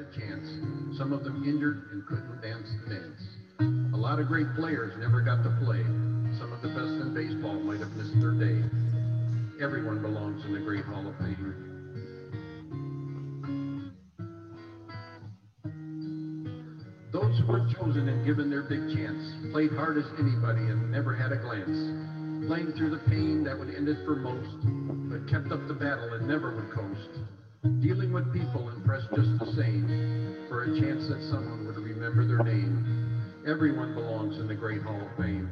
a chance. Some of them injured and couldn't dance the dance. A lot of great players never got to play. Some of the best in baseball might have missed their day. Everyone belongs in the Great Hall of Fame. Those who were chosen and given their big chance played hard as anybody and never had a glance. Playing through the pain that would end it for most, but kept up the battle and never would coast. Dealing with people impressed just the same, for a chance that someone would remember their name. Everyone belongs in the Great Hall of Fame.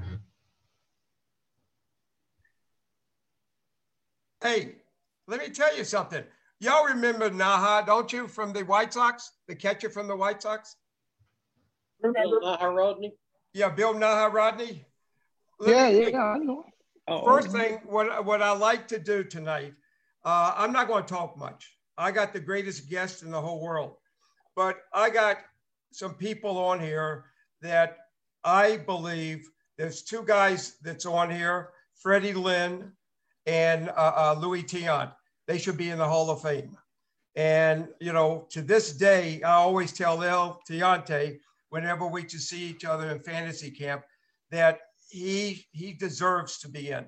Hey, let me tell you something. Y'all remember Naha, don't you, from the White Sox? The catcher from the White Sox? Remember Bill Nahorodny? Yeah, Bill Nahorodny. Let yeah, me, yeah, I know. Oh, first thing, what, what I like to do tonight, uh, I'm not going to talk much. I got the greatest guest in the whole world, but I got some people on here that I believe there's two guys that's on here, Freddie Lynn and uh, uh, Luis Tiant. They should be in the Hall of Fame. And, you know, to this day, I always tell El Tiante, whenever we to see each other in fantasy camp, that he he deserves to be in.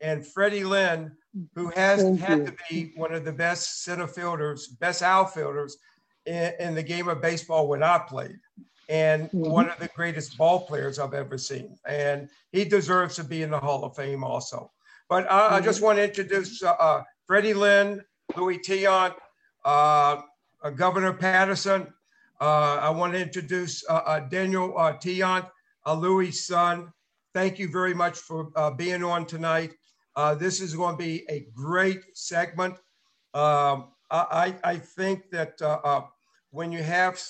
And Freddie Lynn, who has Thank had you. to be one of the best center fielders, best outfielders in, in the game of baseball when I played, and mm-hmm. one of the greatest ball players I've ever seen. And he deserves to be in the Hall of Fame also. But I, mm-hmm. I just want to introduce uh, uh, Freddie Lynn, Luis Tiant, uh, uh, Governor Paterson. Uh, I want to introduce uh, Daniel Tiant, Louis' son. Thank you very much for being on tonight. This is going to be a great segment. Um, I, I, think that when you have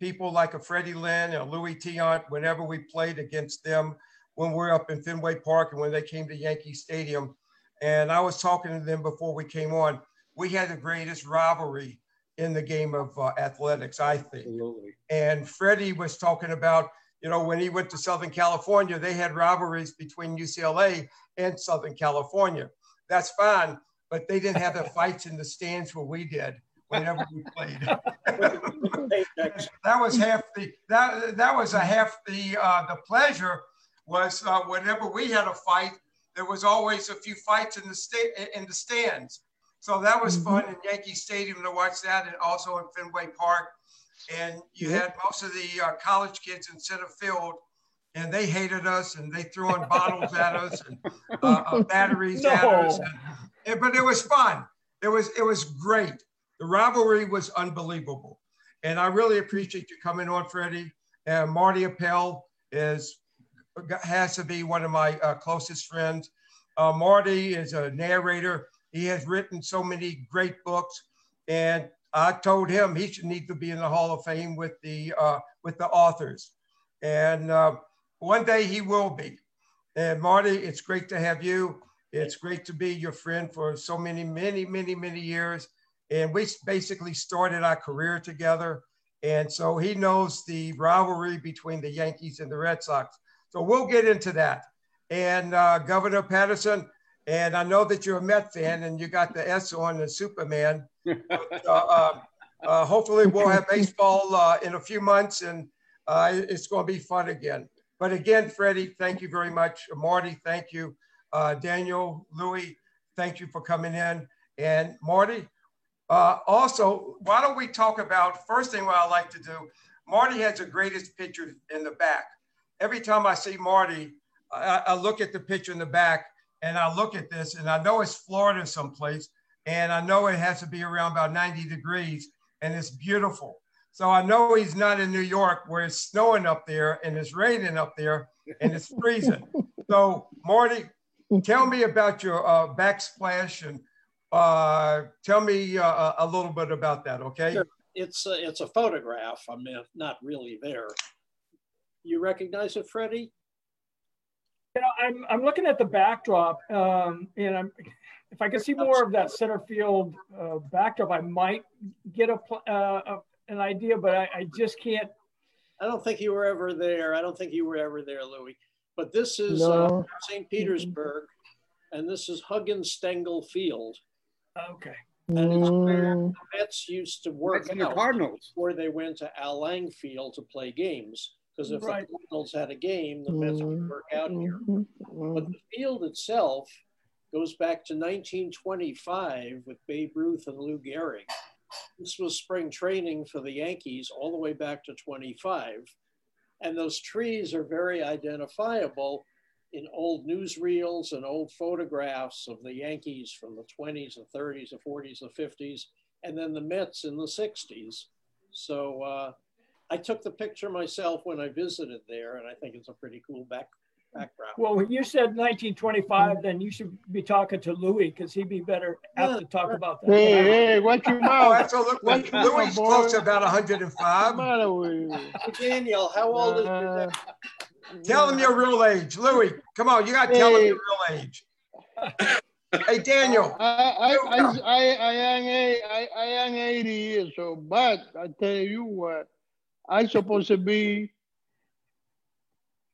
people like a Freddie Lynn or Luis Tiant, whenever we played against them, when we are up in Fenway Park and when they came to Yankee Stadium. And I was talking to them before we came on. We had the greatest rivalry in the game of uh, athletics, I think. Absolutely. And Freddie was talking about, you know, when he went to Southern California, they had rivalries between UCLA and Southern California. That's fine, but they didn't have the fights in the stands where we did whenever we played. that was half the that that was a half the uh, the pleasure was uh, whenever we had a fight, there was always a few fights in the state in the stands. So that was mm-hmm. fun in Yankee Stadium to watch that, and also in Fenway Park. And you had most of the uh, college kids in center field, and they hated us, and they threw in bottles at us and uh, uh batteries no. at us. And, but it was fun. It was it was great. The rivalry was unbelievable, and I really appreciate you coming on, Freddie. And Marty Appel is has to be one of my uh, closest friends. Uh, Marty is a narrator. He has written so many great books, and I told him he should need to be in the Hall of Fame with the uh, with the authors. And uh, one day he will be. And Marty, it's great to have you. It's great to be your friend for so many, many, many, many years. And we basically started our career together. And so he knows the rivalry between the Yankees and the Red Sox. So we'll get into that. And uh, Governor Paterson, and I know that you're a Met fan and you got the S on the Superman. But, uh, uh, uh, hopefully, we'll have baseball uh, in a few months and uh, it's going to be fun again. But again, Freddie, thank you very much. Marty, thank you. Daniel, Louis, thank you for coming in. And Marty, also, why don't we talk about first thing what I like to do? Marty has the greatest picture in the back every time I see Marty, I, I, look at the picture in the back and I look at this and I know it's Florida someplace and I know it has to be around about 90 degrees and it's beautiful. So I know he's not in New York where it's snowing up there and it's raining up there and it's freezing. so Marty, tell me about your uh, backsplash and uh, tell me uh, a little bit about that, okay? Sure. It's a, it's a photograph. I mean, not really there. You recognize it, Freddie? You know, I'm, I'm looking at the backdrop, um, and I'm if I could see more of that center field uh, backdrop, I might get a, uh, a an idea, but I, I, just can't. I don't think you were ever there. I don't think you were ever there, Louis. But this is no. uh, St. Petersburg, and this is Huggins Stengel Field. Okay. And it's where the Mets used to work Mets and the out Cardinals. before they went to Al Lang Field to play games. Because if Right. the Cardinals had a game, the Mets would work out here. Mm-hmm. But the field itself goes back to 1925 with Babe Ruth and Lou Gehrig. This was spring training for the Yankees all the way back to 25. And those trees are very identifiable in old newsreels and old photographs of the Yankees from the 20s and 30s and 40s and 50s, and then the Mets in the 60s. So uh, I took the picture myself when I visited there, and I think it's a pretty cool back, background. Well, when you said 1925, then you should be talking to Louis because he'd be better apt to talk about that. Hey, hey, watch your Oh, mouth. absolutely. What's up, Louis boy? close to about 105. the matter with you? Daniel, how old is your Uh, dad? Tell him your real age. Louis, come on, you got to tell him your real age. Hey, Daniel. I, I, I, I, I am a, I, I am 80 years old, but I tell you what, I supposed to be,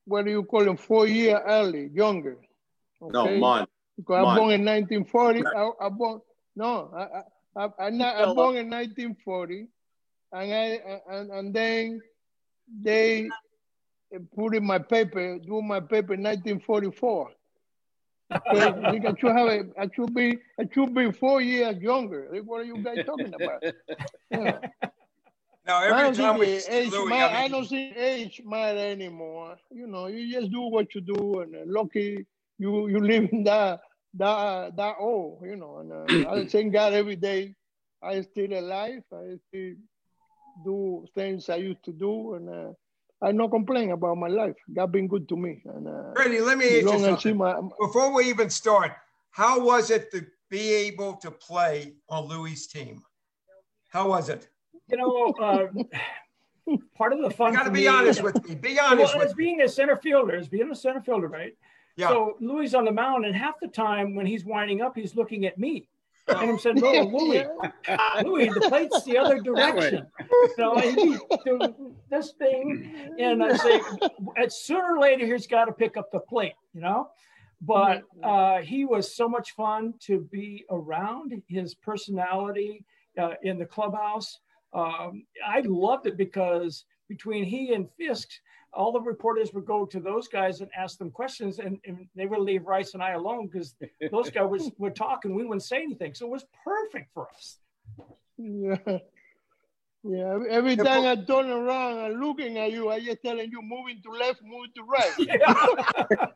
what do you call it, four year early, younger. No, okay? month. Because I'm born in 1940. I, I born, no, I, I, I, I'm not, I'm born in 1940, and I, and, and then they put in my paper, do my paper in 1944. Okay, I think should have a, I should be, I should be four years younger. What are you guys talking about? Yeah. No, I every don't time we see age Louis, I I don't think age matter anymore. You know, you just do what you do, and uh, lucky you you live in that that that old. You know, and uh, I thank God every day I still alive. I still do things I used to do, and uh, I no complain about my life. God been good to me, and uh, let me as ask you long as see something. my Before we even start, how was it to be able to play on Louis' team? How was it? You know, uh, part of the fun. You got to be me- honest with me. Be honest well, with as me. being a center fielder, as being a center fielder, right? Yeah. So Louis on the mound, and half the time when he's winding up, he's looking at me. And I'm saying, no, Louis, Louis, the plate's the other direction. So he'd be doing this thing, and I say, at sooner or later, he's got to pick up the plate, you know. But uh, he was so much fun to be around. His personality uh, in the clubhouse, um, I loved it because between he and Fisk, all the reporters would go to those guys and ask them questions, and, and they would leave Rice and I alone because those guys was, would talk and we wouldn't say anything. So it was perfect for us. Yeah. Yeah, every- every time I turn around and looking at you, I just telling you moving to left, moving to right. Yeah,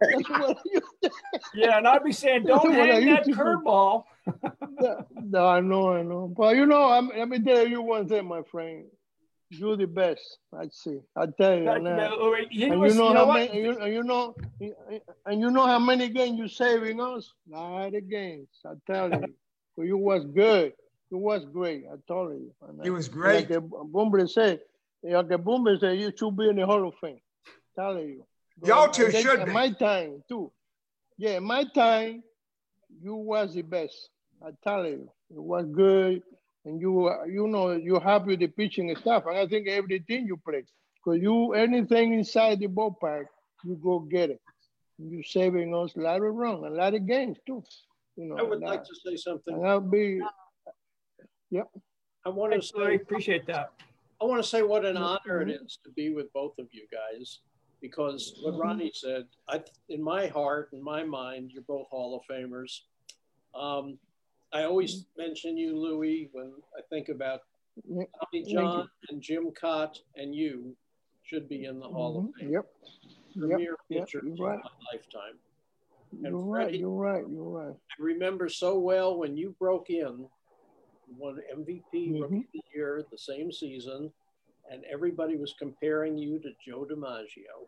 That's what you yeah and I'd be saying, don't what I hang that used to curveball. no, no, I know, I know. But you know, I'm, let me tell you one thing, my friend. You're the best. I see. I tell you. And, uh, He and you know you how what? many, you, and you know, and you know how many games you saving us? Lot of games. I tell you. So you was good. You was great. I told you. And, He was great. Like Bumble said, like Bumble said, you should be in the Hall of Fame. Telling you. Y'all two then should at be. my time too. Yeah, my time, you was the best. I tell you, it was good, and you uh, you know you happy with the pitching and stuff. And I think everything you play, because you anything inside the ballpark, you go get it. You saving us a lot of run, a lot of games too. You know, I would like to say something. and I'll be I want to Thanks, Louis. say, Appreciate that. I want to say what an honor it is to be with both of you guys, because what Mhm. Ronnie said, I, in my heart, in my mind, you're both Hall of Famers. Um, I always mention you, Louis, when I think about Tommy John and Jim Kaat and you should be in the Hall of mhm, Fame. Yep, yep, Premier yep, pitchers you're of my lifetime. you're right, you're right, you're right. I remember so well when you broke in, won MVP Rookie of the Year the same season, and everybody was comparing you to Joe DiMaggio.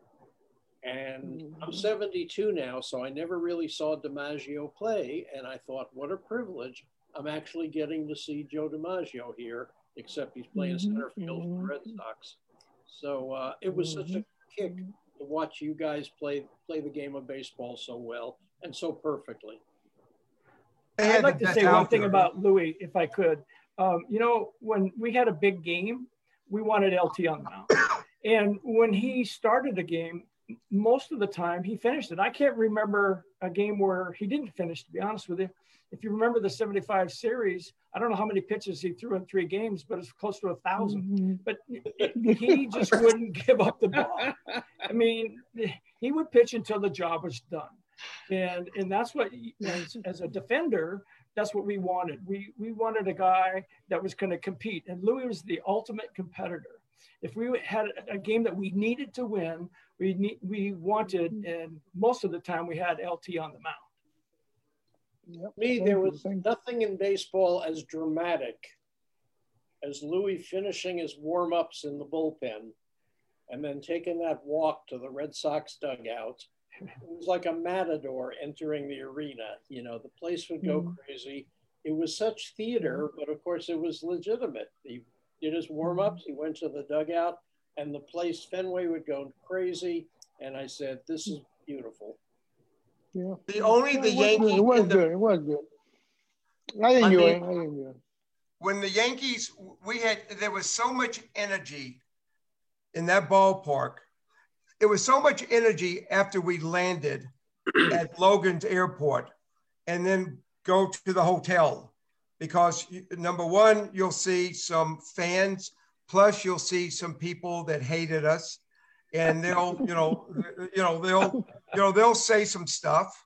And I'm Mhm. 72 now, so I never really saw DiMaggio play, and I thought, what a privilege! I'm actually getting to see Joe DiMaggio here, except he's playing Mhm, center field for the Red mhm. Sox. So uh, it was such a kick to watch you guys play play the game of baseball so well and so perfectly. They had I'd like to say one thing outfielder. about Louis, if I could. Um, you know, when we had a big game, we wanted LT on the mound. And when he started a game, most of the time he finished it. I can't remember a game where he didn't finish, to be honest with you. If you remember the 75 series, I don't know how many pitches he threw in three games, but it's close to a 1000 mm-hmm. But he just wouldn't give up the ball. I mean, he would pitch until the job was done. And, and that's what, as, as a defender, that's what we wanted. We, we wanted a guy that was going to compete. And Louis was the ultimate competitor. If we had a game that we needed to win, we need, we wanted, and most of the time we had LT on the mound. Yep. Me, there was nothing in baseball as dramatic as Louis finishing his warm ups in the bullpen and then taking that walk to the Red Sox dugout. It was like a matador entering the arena. You know, the place would go mm. crazy. It was such theater, but of course it was legitimate. He did his warm ups, he went to the dugout, and the place, Fenway, would go crazy. And I said, This is beautiful. Yeah. The only the Yankees. It was good. It was good. I enjoy I mean, it. I enjoy it. When the Yankees, we had there was so much energy in that ballpark. It was so much energy after we landed at Logan's Airport, and then go to the hotel because number one, you'll see some fans, plus you'll see some people that hated us and they'll, you know, you know, they'll, you know, they'll say some stuff.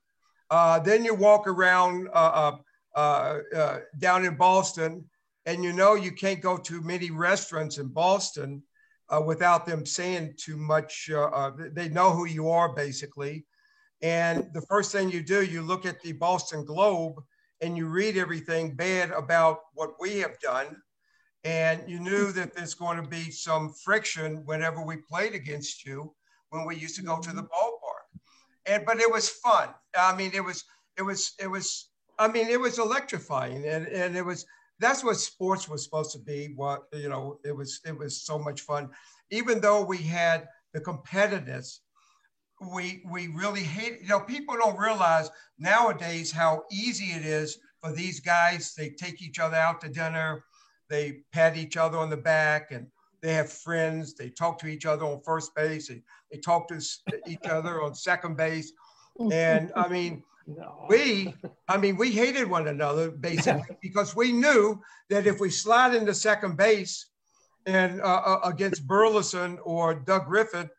Uh, then you walk around uh, uh, uh, uh down in Boston, and you know you can't go to many restaurants in Boston uh, without them saying too much. they know who you are, basically. And the first thing you do, you look at the Boston Globe and you read everything bad about what we have done and you knew that there's going to be some friction whenever we played against you when we used to go to the mm-hmm. ballpark. And but it was fun. I mean, it was it was it was I mean, it was electrifying and, and it was that's what sports was supposed to be. What you know, it was it was so much fun. Even though we had the competitiveness, we we really hate you know, people don't realize nowadays how easy it is for these guys. They take each other out to dinner they pat each other on the back and they have friends. They talk to each other on first base. They, they talk to each other on second base. And I mean, no. we, I mean, we hated one another basically because we knew that if we slide into second base and uh, uh, against Burleson or Doug Griffin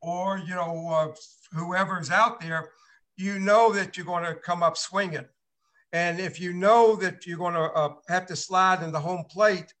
or, you know, uh, whoever's out there, you know that you're going to come up swinging. And if you know that you're going to uh, have to slide in the home plate,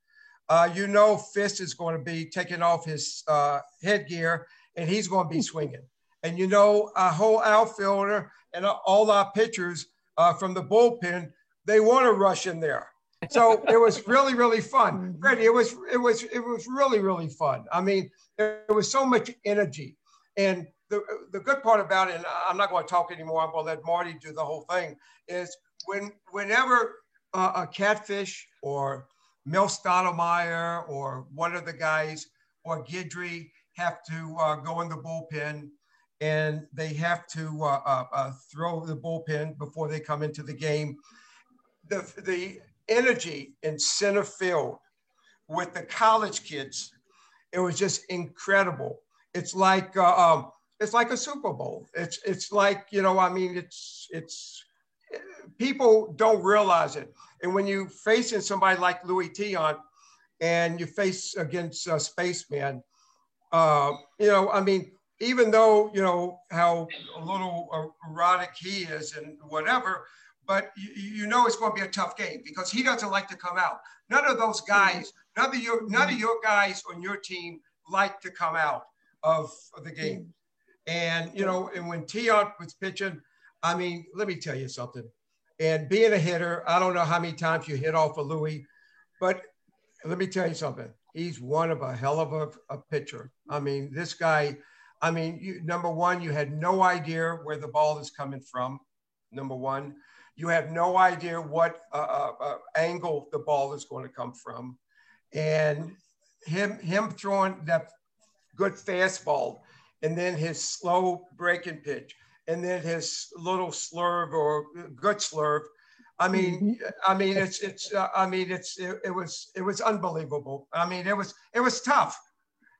uh, you know Fisk is going to be taking off his uh, headgear and he's going to be swinging. And you know, a whole outfielder and all our pitchers uh, from the bullpen, they want to rush in there. So it was really, really fun. Freddie, it was, it was, it was really, really fun. I mean, there was so much energy. And the, the good part about it, and I'm not going to talk anymore, I'm going to let Marty do the whole thing, is when whenever uh, a catfish or Mel Stottlemyre or one of the guys or Guidry have to uh, go in the bullpen and they have to uh, uh, uh, throw the bullpen before they come into the game. The, the energy in center field with the college kids, it was just incredible. It's like uh, um, it's like a Super Bowl. It's it's like you know I mean it's it's people don't realize it. And when you facing somebody like Luis Tiant and you face against a Spaceman, uh, you know, I mean, even though, you know, how a little erotic he is and whatever, but you, you know it's going to be a tough game because he doesn't like to come out. None of those mm-hmm. guys, none of your, none of your guys on your team like to come out of, the game. Mm-hmm. And, you know, and when Tiant was pitching, I mean, let me tell you something. And being a hitter, I don't know how many times you hit off of Louis, but let me tell you something. He's one of a hell of a, a pitcher. I mean, this guy, I mean, you, number one, you had no idea where the ball is coming from. Number one, you have no idea what uh, uh, uh, angle the ball is going to come from. And him, him throwing that good fastball and then his slow breaking pitch and then his little slurve or good slurve. I mean, mm-hmm. I mean, it's it's. Uh, I mean, it's it, it, was it was unbelievable. I mean, it was it was tough.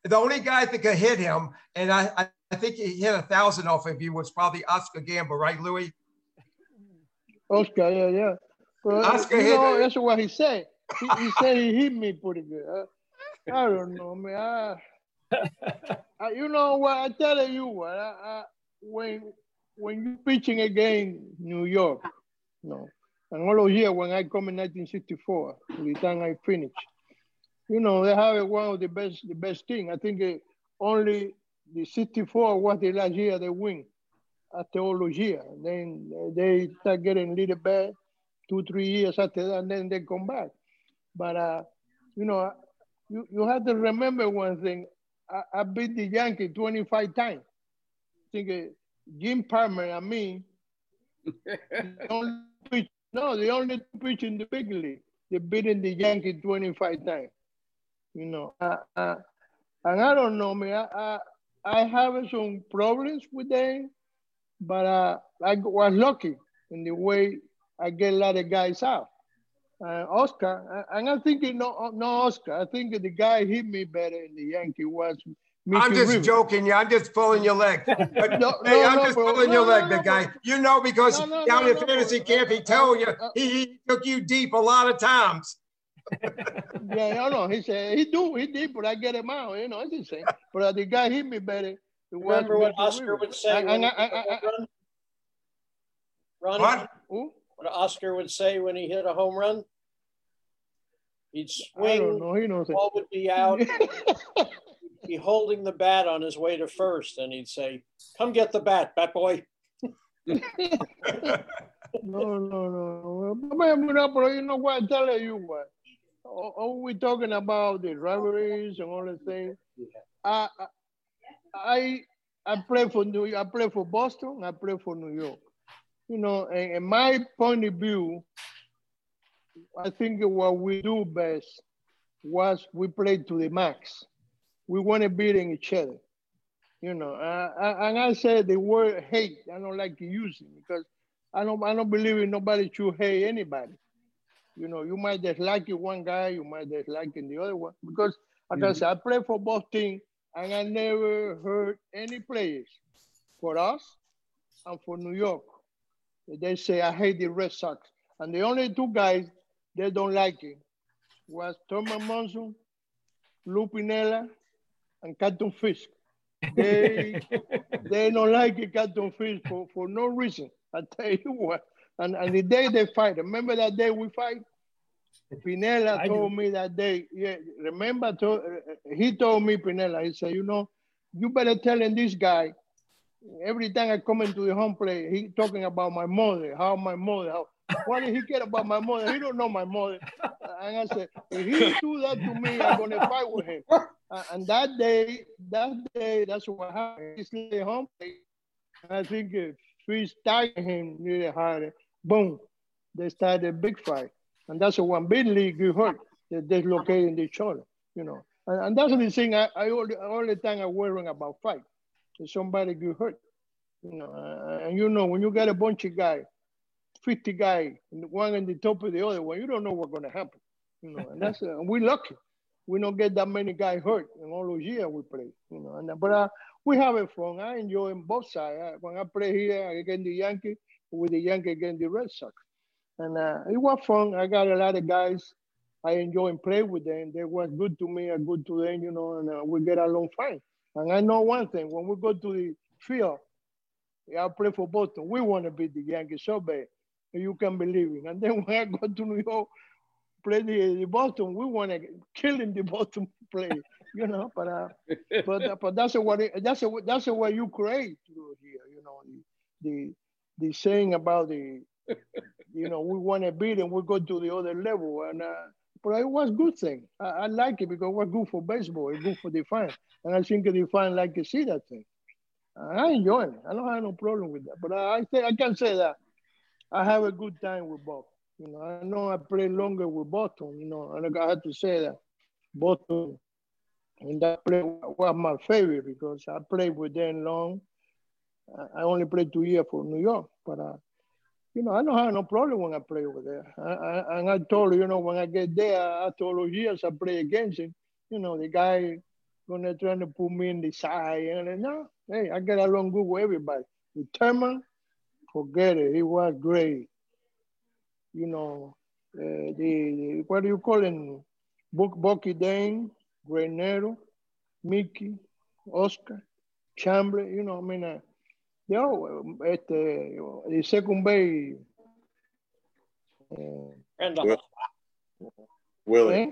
The only guy that could hit him, and I, I, I think he hit a thousand off of you was probably Oscar Gamble, right, Louis? Oscar, yeah, yeah. Oscar you hit know, that's what he said. He, he said he hit me pretty good. I, I don't know, man. I, I, you know what? I tell you what. I, when when you pitching again New York, you know, and all those years when I come in 1964, the time I finished, you know, they have one of the best the best team. I think uh, only the 64 was the last year they win after all those years. Then they start getting a little bad two, three years after that, and then they come back. But, uh, you know, you, you have to remember one thing. I, I beat the Yankee 25 times. I think uh, Jim Palmer and me, the only pitch, no, the only pitch in the big league. They beating the Yankee 25 times. You know, uh, uh, and I don't know, man. I, I, I have some problems with them, but uh, I was lucky in the way I get a lot of guys out. Uh, Oscar, and I'm thinking no, no Oscar. I think the guy hit me better in the Yankee was. Mickey I'm just Rivers. joking. Yeah, I'm just pulling your leg. But, No, hey, no, I'm no, just bro. pulling your leg, big guy. You know because down in fantasy camp, he Uh, told you uh, uh, he, he took you deep a lot of times. Yeah, I know. He said he do, he did, but I get him out. You know, it's same. But uh, the guy hit me better. Remember what Oscar would say And- when I- hit a I- home I- run? Ronnie, What? Who? what Oscar would say when he hit a home run? He'd I don't swing, know. He knows it. ball would be out, be holding the bat on his way to first, and he'd say, "Come get the bat, bat boy." No, no, no. But you know what? I tell you what. All all we talking about the rivalries and all the things. I, I, I, I play for New. I play for Boston. I play for New York. You know, and, in my point of view, I think what we do best was we play to the max. We want to beat each other. You know, uh, I, and I said the word hate. I don't like to use it because I don't I don't believe in nobody should hate anybody. You know, you might dislike one guy, you might dislike in the other one. Because like I mm-hmm. said, I play for both teams and I never heard any players for us and for New York. They say I hate the Red Sox. And the only two guys they don't like it was Thurman Munson, Lou Piniella, and Carlton Fisk. They they don't like it, Carlton Fisk for, for no reason. I tell you what. And, and the day they fight, remember that day we fight? Piniella I told do. me that day, yeah, remember, to, uh, he told me, Piniella, he said, you know, you better telling this guy, every time I come into the home plate, he talking about my mother, how my mother, how, what did he care about my mother? He don't know my mother. And I said, if he do that to me, I'm gonna fight with him. Uh, and that day, that day, that's what happened. He stayed home plate. I think if Fisk tagged him really hard, boom, they started a big fight. And that's when Bill Lee get hurt. They dislocating the shoulder, you know. And, and that's the thing I, I all, all the time I'm worrying about fight. If somebody get hurt, you know. Uh, and you know, when you got a bunch of guys, 50 guys, one in the top of the other one, you don't know what's gonna happen. You know, and that's uh, we're lucky. We don't get that many guys hurt in all those years we play. You know, and but uh, we have it fun. I enjoy both sides. When I play here against the Yankee, with the Yankee against the Red Sox, and uh, it was fun. I got a lot of guys. I enjoy and play with them. They were good to me and good to them, you know, and uh, we get along fine. And I know one thing: when we go to the field, I play for Boston. We want to beat the Yankees so bad, you can believe it. And then when I go to New York, play the, the Boston, we want to kill in the Boston play, you know. But uh, but uh, but that's what it, that's a, that's what you create here, you know. The the, the saying about the you know we want to beat and we go to the other level and. Uh, but it was good thing. I, I like it because it was good for baseball. It's good for the fans, and I think the fans like to see that thing. I enjoy it. I don't have no problem with that. But I, I say I can say that I have a good time with Bob. You know, I know I play longer with Boston. You know, and I have to say that Boston and that play was my favorite because I played with them long. I only played two years for New York, but uh, you know, I don't have no problem when I play over there. I, I, and I told you, you know, when I get there, after all those years I play against him, you know, the guy gonna try to put me in the side. And I, no, hey, I get along good with everybody. With Thurman, forget it. He was great. You know, uh, the, what do you call him? Book Bucky Dent, Granero, Mickey, Oscar, Chambliss. You know, I mean, uh, they all, este, the second base. Uh, Randolph. Willie. eh?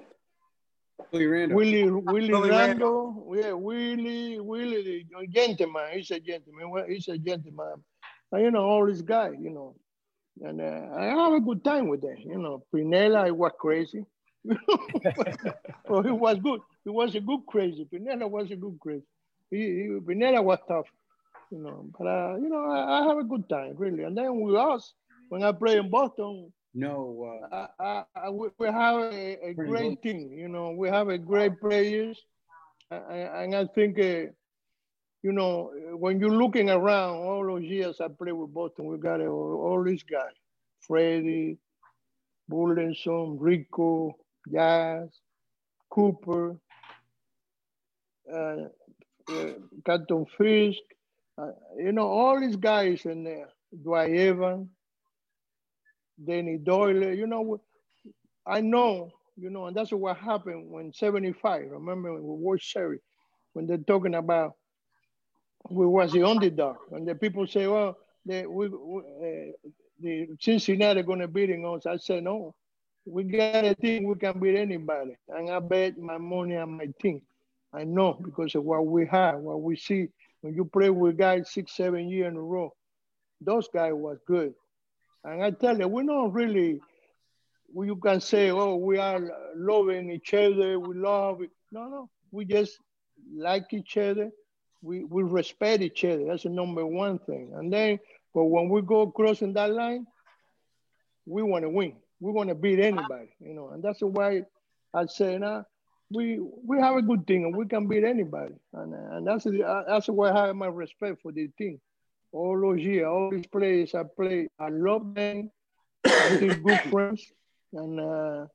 Willie Randolph. Willie, Willie Willie Randolph, yeah, Willie, Willie, the gentleman. He's a gentleman. He's a gentleman. And, you know, all these guys, you know, and uh, I have a good time with them. You know, Piniella, it was crazy. oh, he was good. He was a good crazy. Piniella was a good crazy. He, he, Piniella was tough, you know. But uh, you know, I, I have a good time really. And then with us, when I play in Boston, No, uh, I, I, we we have a, a great team. You know, we have a great players, I- I- and I think, uh, you know, when you're looking around all those years I played with Boston, we got uh, all these guys: Freddie, Burleson, Rico, Yaz, Cooper, uh, uh, Captain Fisk. Uh, you know, all these guys in there. Dwight Evans. Denny Doyle, you know, I know, you know, and that's what happened when 75, remember when we World Series, when they're talking about we was the underdog, and the people say, well, they, we, we, uh, the Cincinnati gonna beat us. I said, no, we got a team, we can beat anybody. And I bet my money on my team. I know because of what we have, what we see. When you play with guys six, seven years in a row, those guys was good. And I tell you, we're not really, you can say, oh, we are loving each other, we love it. No, no, we just like each other. We, we respect each other. That's the number one thing. And then, but when we go crossing that line, we want to win. We want to beat anybody, you know. And that's why I say, now, we we have a good team and we can beat anybody. And, and that's that's why I have my respect for the team all those years, all these players I play, I love them. I good friends, and uh,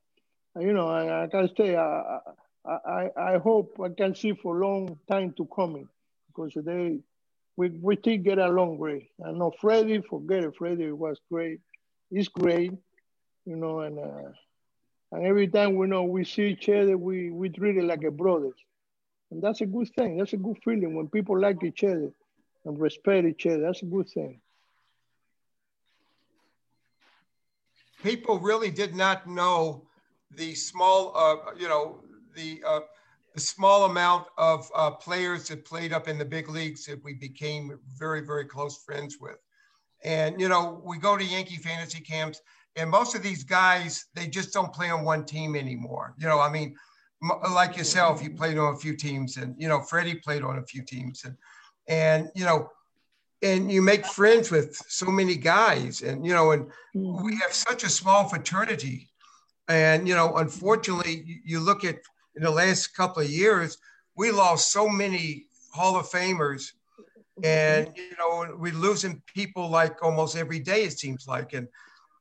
you know, I, I can say I, I, I, I hope I can see for a long time to coming because they, we, we still get along great. I know Freddie, forget it, Freddie was great. He's great, you know, and uh, and every time we know we see each other, we we treat it like a brothers, and that's a good thing. That's a good feeling when people like each other and respect each other. That's a good thing. people really did not know the small, uh, you know, the uh, the small amount of uh, players that played up in the big leagues that we became very, very close friends with. And you know, we go to Yankee fantasy camps, and most of these guys they just don't play on one team anymore. You know, I mean, like yourself, you played on a few teams, and you know, Freddie played on a few teams, and and you know, and you make friends with so many guys, and you know, and hmm. we have such a small fraternity. And you know unfortunately you- look at in the last couple of years we lost so many hall of famers mm-hmm. and you know we're losing people like almost every day it seems like. And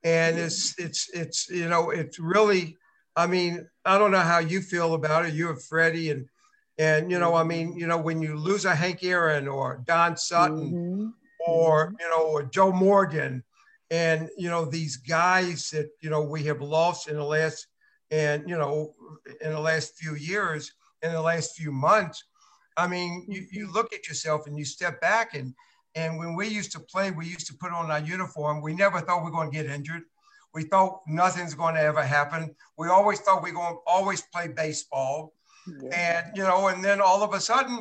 and it's it's it's you know it's really i mean i don't know how you feel about it you and freddie and and you know i mean you know when you lose a hank aaron or don sutton Mhm. or you know or Joe Morgan, and you know these guys that you know we have lost in the last and you know in the last few years, in the last few months. I mean, you, you look at yourself and you step back and and when we used to play, we used to put on our uniform. We never thought we were going to get injured. We thought nothing's going to ever happen. We always thought we are going to always play baseball Yeah. and you know, and then all of a sudden,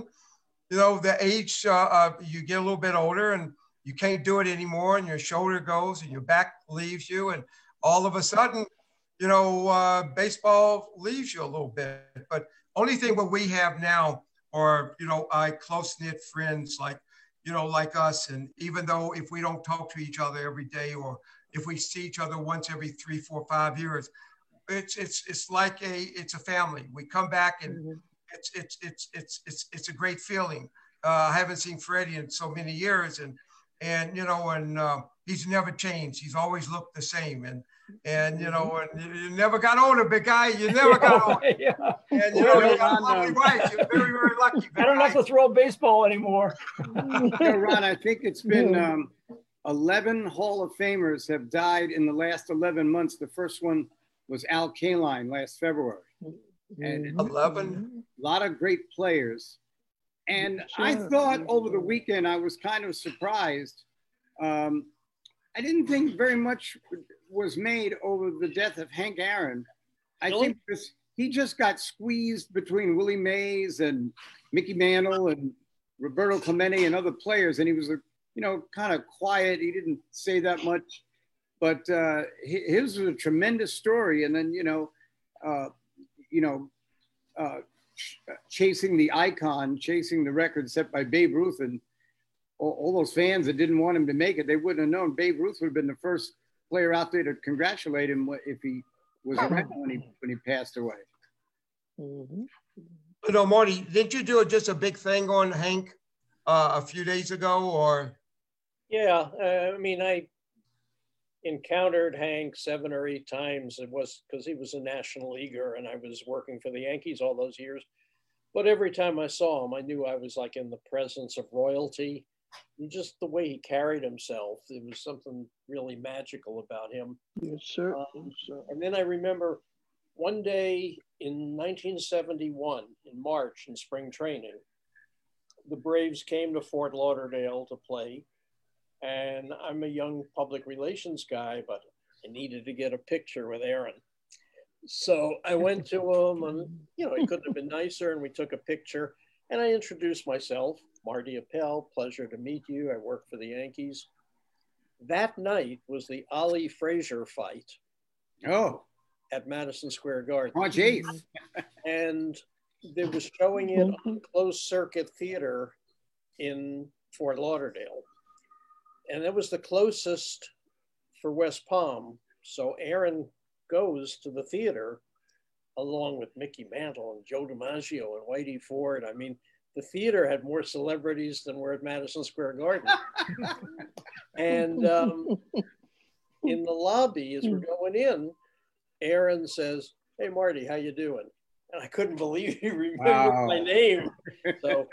you know, the age uh, uh, you get a little bit older and you can't do it anymore, and your shoulder goes and your back leaves you, and all of a sudden, you know, uh, baseball leaves you a little bit. But only thing what we have now are you know, I close knit friends like you know, like us, and even though if we don't talk to each other every day or if we see each other once every three, four, five years, it's it's it's like a it's a family. We come back and Mhm. it's it's it's it's it's it's a great feeling. Uh, I haven't seen Freddie in so many years, and and you know, and uh, he's never changed. He's always looked the same, and And you know, and you, you never got older, big guy. You never got older. yeah. And you know, Well, you got a Ron, lovely um, wife. You're very, very lucky. Big I don't have to throw baseball anymore. You know, Ron, I think it's been um, 11 Hall of Famers have died in the last 11 months. The first one was Al Kaline last February. And Mm-hmm. Eleven. a lot of great players. And I thought over the weekend, I was kind of surprised. Um, I didn't think very much was made over the death of Hank Aaron. I Really? think this, he just got squeezed between Willie Mays and Mickey Mantle and Roberto Clemente and other players. And he was, a, you know, kind of quiet. He didn't say that much. But uh, his was a tremendous story. And then, you know, uh, you know, uh, ch- chasing the icon, chasing the record set by Babe Ruth, and all, all those fans that didn't want him to make it, they wouldn't have known. Babe Ruth would have been the first player out there to congratulate him if he was around when he when he passed away. Mhm. You know, Marty, didn't you do just a big thing on Hank uh, a few days ago, or? Yeah, uh, I mean, I encountered Hank seven or eight times. It was because he was a national leaguer and I was working for the Yankees all those years. But every time I saw him, I knew I was like in the presence of royalty. Just the way he carried himself, there was something really magical about him. Yes, sir. Um, Yes, sir. And then I remember one day in 1971, in March, in spring training, the Braves came to Fort Lauderdale to play. And I'm a young public relations guy, but I needed to get a picture with Aaron. So I went to him, and you know, he couldn't have been nicer. And we took a picture, and I introduced myself, Marty Appel. Pleasure to meet you. I work for the Yankees. That night was the Ali Frazier fight Oh, at Madison Square Garden. March 8th. And they was showing it on closed circuit theater in Fort Lauderdale. And it was the closest for West Palm. So Aaron goes to the theater along with Mickey Mantle and Joe DiMaggio and Whitey Ford. I mean, the theater had more celebrities than were at Madison Square Garden. and um, in the lobby, as we're going in, Aaron says, "Hey Marty, how you doing?" And I couldn't believe he remembered Wow. my name. So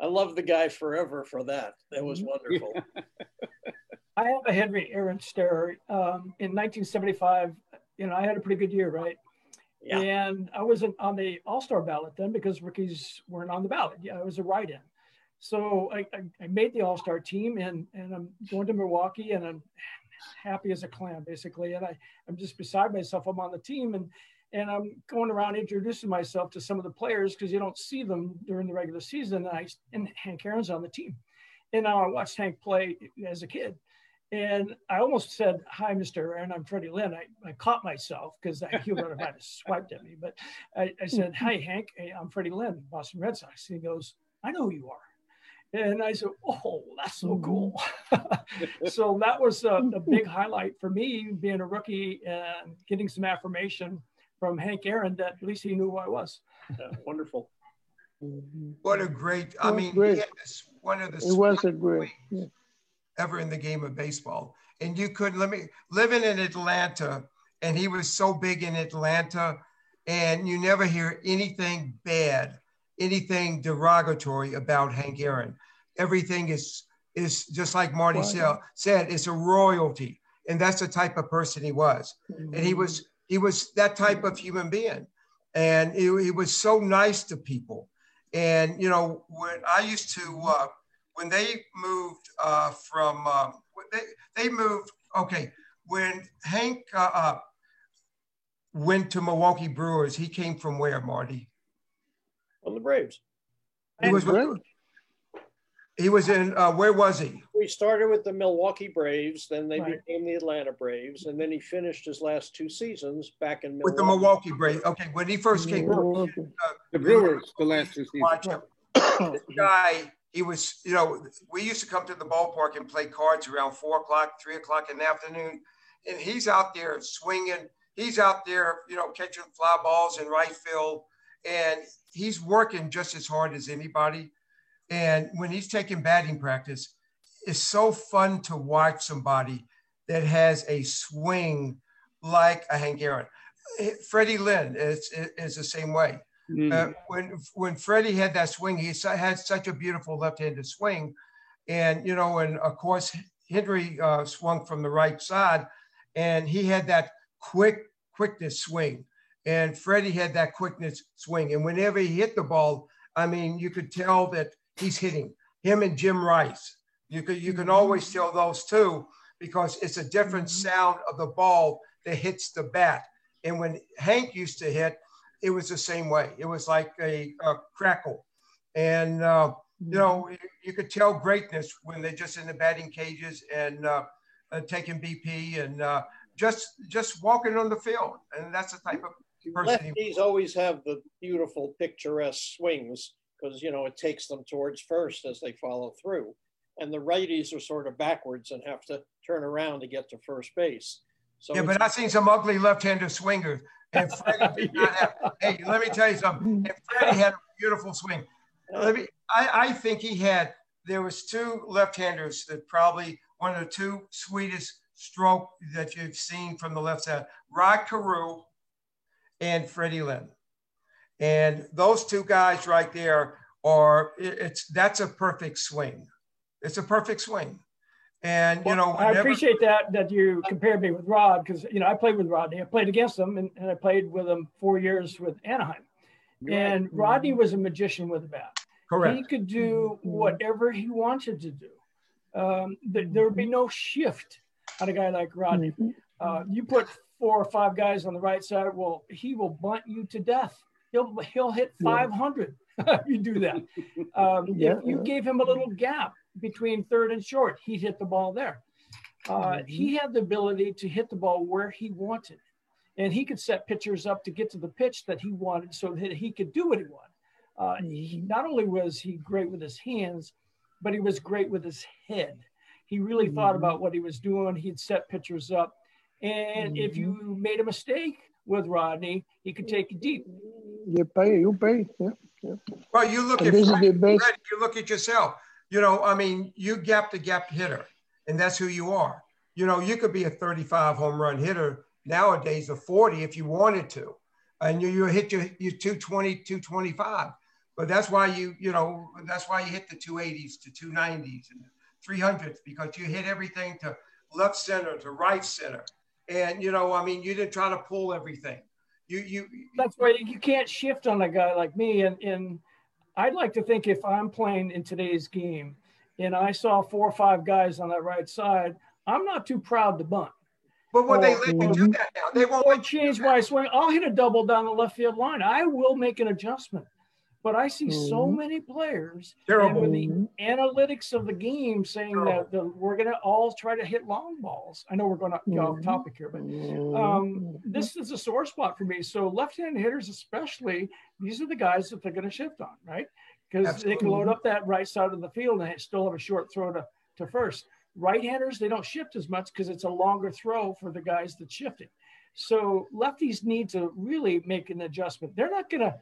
I love the guy forever for that. That was wonderful. I have a Henry Aaron stare. Um, in 1975, you know, I had a pretty good year, right? Yeah. And I wasn't on the All Star ballot then because rookies weren't on the ballot. Yeah, I was a write in. So I, I, I made the All Star team and, and I'm going to Milwaukee and I'm happy as a clam, basically. And I, I'm just beside myself. I'm on the team and, and I'm going around introducing myself to some of the players because you don't see them during the regular season. And, I, and Hank Aaron's on the team. And now I watched Hank play as a kid. And I almost said, Hi, Mr. Aaron, I'm Freddie Lynn. I, I caught myself because that he would have swiped at me. But I, I said, Hi, Hank, hey, I'm Freddie Lynn, Boston Red Sox. And he goes, I know who you are. And I said, Oh, that's so cool. Mm-hmm. so that was a, a big highlight for me being a rookie and getting some affirmation from Hank Aaron that at least he knew who I was. Yeah, wonderful. What a great, I mean, great. he one of the It was a great. Yeah. Ever in the game of baseball. And you could let me living in Atlanta, and he was so big in Atlanta, and you never hear anything bad, anything derogatory about Hank Aaron. Everything is is just like Marty Wow. said, said, it's a royalty. And that's the type of person he was. and he was he was that type of human being and he, he was so nice to people and you know when i used to uh, when they moved uh, from uh, when they, they moved okay when hank uh, uh, went to milwaukee brewers he came from where marty On the Braves. he was Great. he was in uh, where was he We started with the Milwaukee Braves, then they Right. became the Atlanta Braves, and then he finished his last two seasons back in Milwaukee. with the milwaukee braves okay when he first came Milwaukee. The Brewers, the last two seasons. watch this guy, he was, you know, we used to come to the ballpark and play cards around four o'clock, three o'clock in the afternoon. And he's out there swinging. He's out there, you know, catching fly balls in right field. And he's working just as hard as anybody. And when he's taking batting practice, it's so fun to watch somebody that has a swing like a Hank Aaron. Freddie Lynn is, is the same way. Mm. Uh, when when Freddie had that swing, he had such a beautiful left-handed swing, and you know, and of course Henry uh, swung from the right side, and he had that quick quickness swing, and Freddie had that quickness swing, and whenever he hit the ball, I mean, you could tell that he's hitting him and Jim Rice. You could you can mm-hmm. always tell those two because it's a different mm-hmm. sound of the ball that hits the bat. And when Hank used to hit, it was the same way. It was like a, a crackle. And, uh, you know, mm-hmm. you, could tell greatness when they're just in the batting cages and uh, uh, taking BP and uh, just just walking on the field. And that's the type of person. Lefties always have the beautiful, picturesque swings because, you know, it takes them towards first as they follow through. And the righties are sort of backwards and have to turn around to get to first base. So yeah, but I've seen some ugly left-handed swingers. And Freddie did not have. Hey, let me tell you something. And Freddie had a beautiful swing. Let me. I, I think he had. There was two left-handers that probably one of the two sweetest stroke that you've seen from the left side. Rod Carew and Freddie Lynn. And those two guys right there are. It's that's a perfect swing. It's a perfect swing. And you know, I appreciate that that you compared me with Rod because you know I played with Rodney. I played against him, and, and I played with him four years with Anaheim. And mm-hmm. Rodney was a magician with a bat. Correct. He could do mm-hmm. whatever he wanted to do. Um, th- there would be no shift on a guy like Rodney. Mm-hmm. Uh, you put four or five guys on the right side, well, he will bunt you to death. He'll he'll hit 500. Yeah. you do that. Um, yeah. If you gave him a little gap, between third and short. He hit the ball there. Uh, mm-hmm. He had the ability to hit the ball where he wanted. And he could set pitchers up to get to the pitch that he wanted so that he could do what he wanted. Uh, he, not only was he great with his hands, but he was great with his head. He really mm-hmm. thought about what he was doing. He'd set pitchers up. And mm-hmm. if you made a mistake with Rodney, he could take it deep. You pay, you pay. Yeah. yeah. Well, you look and at Fred, you look at yourself you know, I mean, you gap to gap hitter, and that's who you are. You know, you could be a 35 home run hitter nowadays, a 40 if you wanted to, and you, you hit your, your 220, 225. But that's why you, you know, that's why you hit the 280s to 290s and 300s because you hit everything to left center to right center. And, you know, I mean, you didn't try to pull everything. You, you, that's why you can't shift on a guy like me. And, and I'd like to think if I'm playing in today's game and I saw four or five guys on that right side, I'm not too proud to bunt. But when they let you do um, that now, they won't change my swing. I'll hit a double down the left field line. I will make an adjustment. But I see mm-hmm. so many players Terrible. and with the analytics of the game saying Terrible. that the, we're going to all try to hit long balls. I know we're going to get mm-hmm. off topic here, but mm-hmm. um, this is a sore spot for me. So left-handed hitters, especially, these are the guys that they're going to shift on, right? Because they can load up that right side of the field and still have a short throw to, to first. Right-handers, they don't shift as much because it's a longer throw for the guys that shifting. So lefties need to really make an adjustment. They're not going to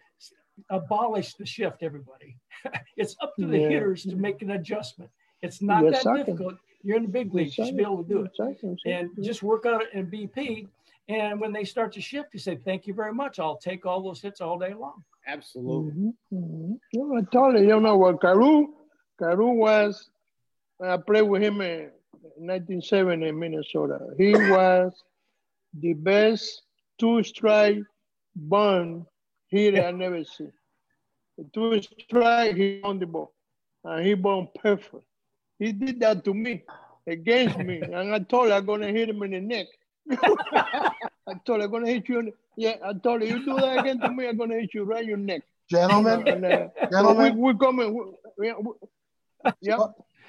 abolish the shift, everybody. it's up to the yeah. hitters to make an adjustment. It's not that difficult. You're in the big league. You should be able to do it. And just work on it in BP. And when they start to shift, you say, thank you very much. I'll take all those hits all day long. Absolutely. Mm-hmm. Mm-hmm. I told you, you know what Carew, Carew was, I played with him in 1970 in Minnesota. He was the best two strike bunt here I never see. Two strike, he on the ball. And he born perfect. He did that to me, against me. And I told him I'm gonna hit him in the neck. I told him I'm gonna hit you in the, yeah, I told him you do that again to me, I'm gonna hit you right in your neck. Gentlemen, and, uh, gentlemen, we, are coming. We, we, yeah.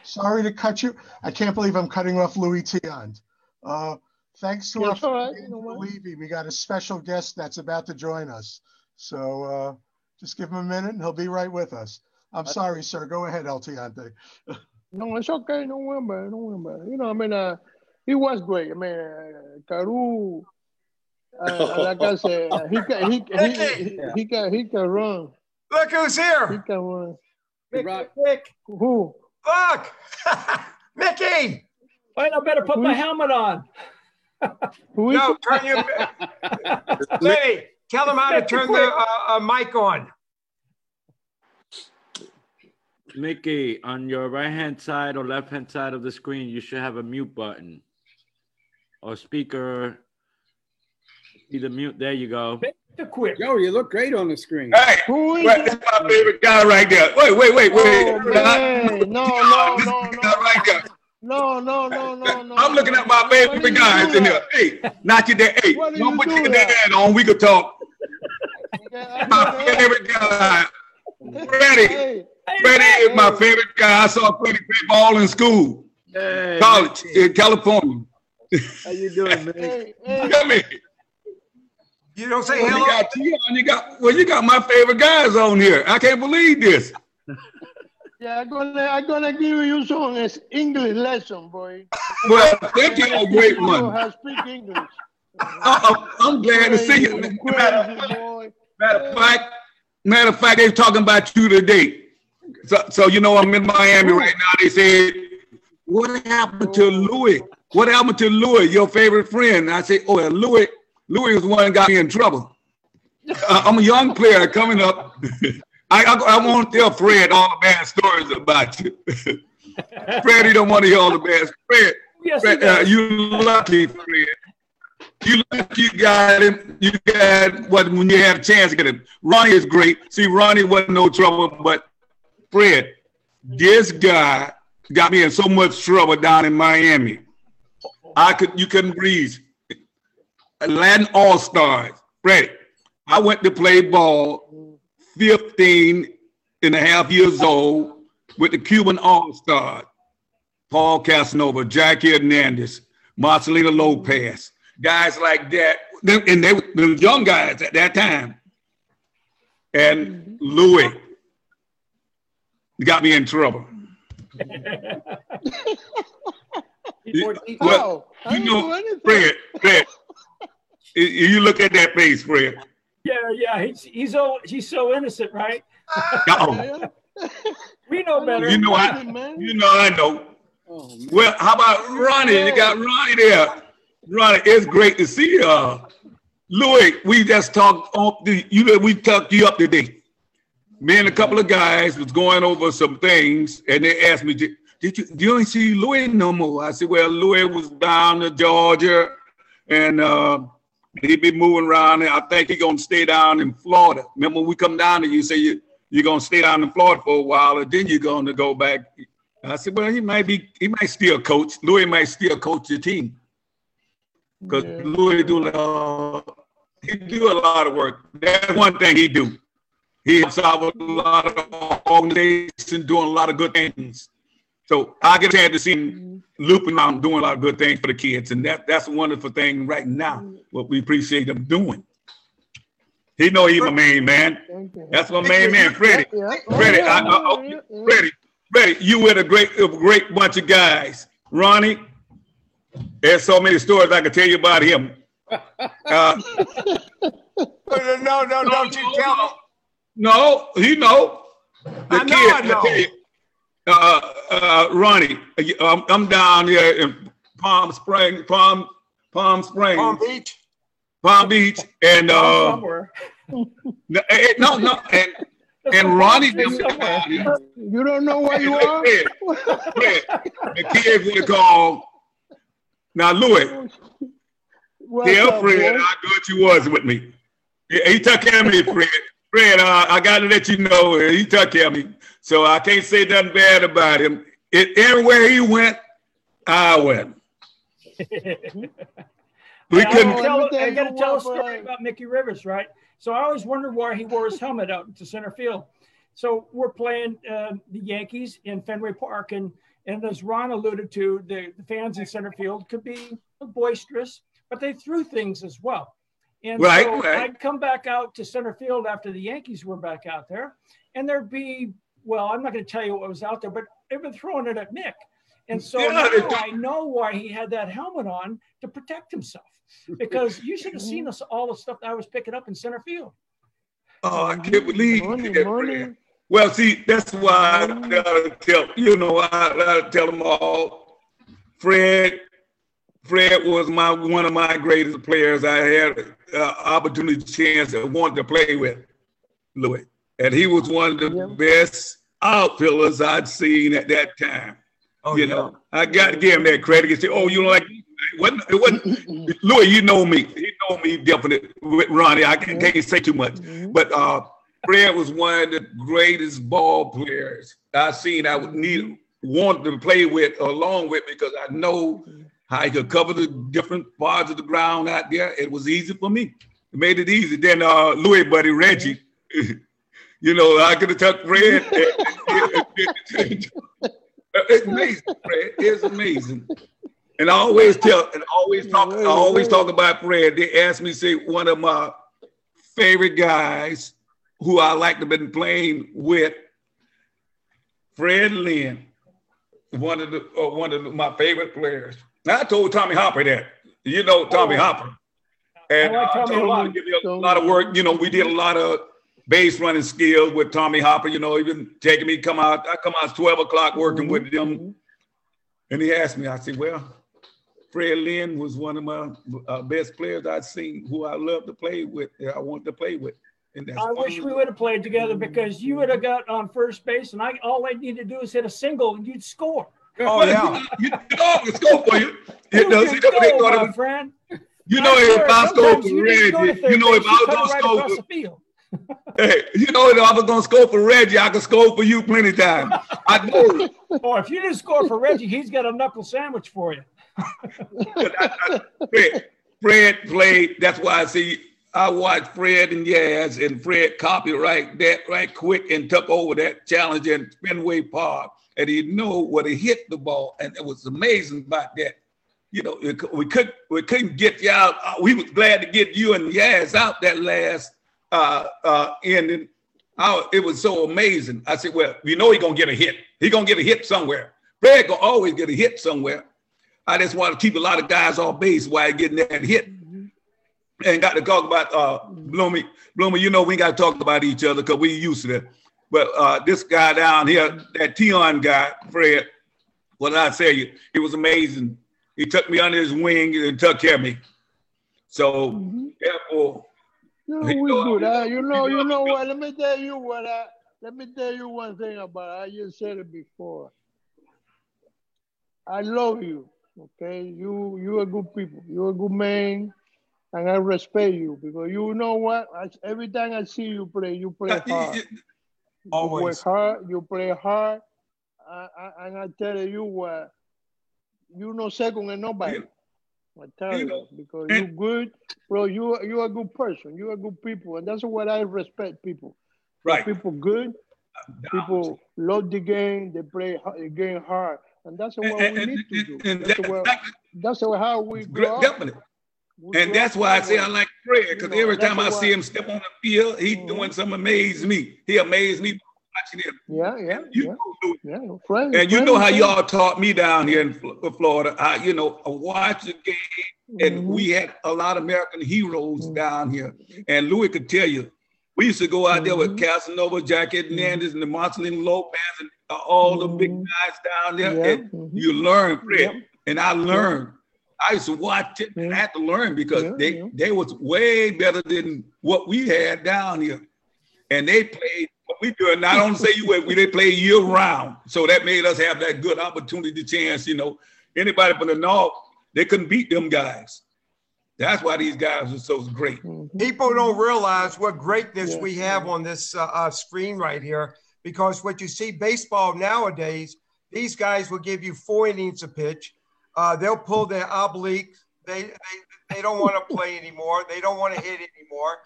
Sorry to cut you. I can't believe I'm cutting off Luis Tiant. Uh, thanks to yes, our right. Levy. We got a special guest that's about to join us. So uh, just give him a minute and he'll be right with us. I'm sorry, sir. Go ahead, El Tiante. no, it's okay. Don't worry about it. Don't worry about it. You know, I mean, uh, he was great. I mean, uh, Carew, uh, like I said, he can, he, he, he, he, can, he can run. Look who's here. He can run. Mick, Mick. Who? Look, Mickey. Wait, I better put my helmet on. no, turn your. Lenny, tell them how to turn the uh, uh, mic on. Mickey, on your right hand side or left hand side of the screen, you should have a mute button or speaker. Either mute. There you go. The quick. Yo, you look great on the screen. Hey, Who is well, that's my favorite guy right there. Wait, wait, wait, wait. Oh, man. No, no, This no, guy no. right there. No, no, no, no, no. I'm looking at my Why favorite you guys in here. that? Hey, knock your dad. Hey, Why did don't you put do your that? dad on. We could talk. Okay, My favorite guy, Freddie. Hey, Freddie is my favorite guy. I saw Freddie play ball in school, Hey, college in California. how you doing, man? hey, hey. Come here. You don't say Well, hello. you got Tiant, you got well, you got my favorite guys on here. I can't believe this. Yeah, I'm gonna, I'm gonna give you some English lesson, boy. Well, thank you, a great one. how speak English. I, am glad to see you. Matter, matter of fact, matter of fact, they're talking about you today. So, so you know, I'm in Miami right now. They said, "What happened to Louis? What happened to Louis, your favorite friend?" I say, "Oh, Louis, Louis was the one that got me in trouble. Uh, I'm a young player coming up. I, I, I won't tell Fred all the bad stories about you. Freddie don't want to hear all the bad. Fred, Yes, Fred uh, you lucky, Fred. You lucky you got him. You got what when you had a chance to get him. Ronnie is great. See, Ronnie wasn't no trouble, but Fred, this guy got me in so much trouble down in Miami. I could you couldn't breathe. Latin All Stars, Fred. I went to play ball 15 and a half years old with the Cuban All Star, Paul Casanova, Jackie Hernandez, Marcelino Lopez, guys like that. And they were the young guys at that time. And Louis got me in trouble. Well, How? I you oh, know, oh, do. Fred, Fred, you- you look at that face, Fred. Yeah, yeah. He's he's so he's so innocent, right? Uh-oh. We know better. You know I, you know I know. Oh. Well, how about Ronnie? You got Ronnie there. Ronnie, it's great to see you. Uh, Louis, we just talked on the you know we talked you up today. Me and a couple of guys was going over some things, and they asked me, "Did, did you do you ain't see Louis no more?" I said, "Well, Louis was down to Georgia, and uh, he be moving around. I think he gonna stay down in Florida. Remember when we come down there, you say you you're gonna stay down in Florida for a while, and then you're gonna go back." I said, "Well, he might be, he might still coach. Louis might still coach your team." because Yeah. Louis do uh, he do a lot of work. That's one thing he do. He helps out with a lot of organizations, doing a lot of good things. So I get a chance to see him looping around doing a lot of good things for the kids, and that that's a wonderful thing right now. What we appreciate him doing. He know he's my main man. That's my main man, Freddie. Freddie, yeah, I, I, oh, yeah, yeah. Freddie, Freddie, you with a great, a great bunch of guys. Ronnie, there's so many stories I could tell you about him. Uh, No, no, no, don't you tell me. no, he know. The I know, kid, I know. Tell you, uh, uh, Ronnie, I'm, I'm down here in Palm Springs, Palm, Palm Springs, Palm Beach. Palm Beach, and uh, somewhere. no, eh, no, no, and and Ronnie, them, somewhere. You don't know where you are? Fred, Fred, the kids would have called. Now, Louis, What's tell up, Fred boy? how good you was with me. He, he took care of me, Fred. Fred, uh, I got to let you know, he took care of me. So I can't say nothing bad about him. It, everywhere he went, I went. We I couldn't. tell, I gotta tell a story Brian. about Mickey Rivers, right? So I always wondered why he wore his helmet out to center field. So we're playing uh, the Yankees in Fenway Park, and and as Ron alluded to, the, the fans in center field could be boisterous, but they threw things as well. And Right, so right. I'd come back out to center field after the Yankees were back out there, and there'd be well, I'm not going to tell you what was out there, but they've been throwing it at Mick. And so Yeah, now. I know why he had that helmet on to protect himself. Because you should have seen us all the stuff that I was picking up in center field. Oh, I can't believe Money, that, money. Fred. Well, see, that's why I gotta tell you know I gotta tell them all, Fred. Fred was my one of my greatest players. I had uh, opportunity, chance, to want to play with Louis, and he was one of the yeah. best outfielders I'd seen at that time. Oh, you yeah. know, I got to give him that credit. He said, "Oh, you know, like it wasn't, it wasn't Louis. You know me. He know me definitely with Ronnie. I can't, can't say too much, mm-hmm. but uh, Fred was one of the greatest ball players I seen. I would need want to play with along with because I know how he could cover the different parts of the ground out there. It was easy for me. It made it easy. Then uh, Louis buddy Reggie, you know, I could have took Fred. it's amazing, Fred. It's amazing. And I always tell, and always talk, I always talk about Fred. They asked me, say, one of my favorite guys who I like to have been playing with, Fred Lynn, one of the uh, one of the, my favorite players. I told Tommy Harper that. You know Tommy oh. Harper. And I, like I told him to give me a lot of work. You know, we did a lot of base running skills with Tommy Harper, you know, even taking me come out. I come out 12 o'clock working mm-hmm. with them. And he asked me, I said, well, Fred Lynn was one of my uh, best players I'd seen who I love to play with, I want to play with. and I wish we would have played together because you would have got on first base and I all I need to do is hit a single and you'd score. Oh yeah, you, know, you score for you. It does. You know, my friend. You know, if I score for Reggie, you know, if I was gonna score for hey, you know, if I was gonna score for Reggie, I could score for you plenty of times. I know. Or if you didn't score for Reggie, he's got a knuckle sandwich for you. I, I, Fred, Fred played. That's why I see I watched Fred and Yaz and Fred copyright that right quick and took over that challenge in Fenway Park. And he knew where to hit the ball. And it was amazing about that. You know, we couldn't we couldn't get you out. We was glad to get you and Yaz out that last uh uh ending. Oh, it was so amazing. I said, well, you know he's gonna get a hit. He's gonna get a hit somewhere. Fred gonna always get a hit somewhere. I just want to keep a lot of guys off base while getting that hit and got to talk about uh Bloomy. Bloomy, you know we got to talk about each other because we used to that. But uh this guy down here, that Tiant guy, Fred, what did I tell you? He was amazing. He took me under his wing and took care of me. So mm-hmm. therefore, no, we good. Uh, you know, you know what? Let me tell you what I let me tell you one thing about it. I just said it before. I love you. Okay, you you are good people. You're a good man and I respect you because you know what? I, every time I see you play, you play hard. Always. You work hard. You play hard. I, I, and I tell you what, you no second and nobody. I tell you, because you good, bro. You you a good person. You a good people, and that's what I respect people. Right. People good. People love the game. They play the game hard, and that's what and, we and, need to do. That's, that, what, that's how we grow. Definitely. And that's why I say I like Fred, because every time I see him step on the field, he's mm-hmm. doing something amaze me. He amazed me watching him. Yeah, yeah. You yeah. Know, yeah. and you know how y'all taught me down here in Florida. I, you know, I watched the game, and mm-hmm. we had a lot of American heroes mm-hmm. down here. And Louis could tell you, we used to go out there with mm-hmm. Casanova, Jackie mm-hmm. Hernandez, and the Marcelino Lopez, and all the big mm-hmm. guys down there. And you learn, Fred. Yep. And I learned I used to watch it and I had to learn because yeah, they, yeah. they was way better than what we had down here. And they played what we do. And I don't say you we they play year round. So that made us have that good opportunity to chance. You know, anybody from the north, they couldn't beat them guys. That's why these guys are so great. Mm-hmm. People don't realize what greatness yeah. we have on this uh, uh, screen right here because what you see baseball nowadays, these guys will give you four innings a pitch uh, they'll pull their obliques. They, they, they don't want to play anymore. They don't want to hit anymore.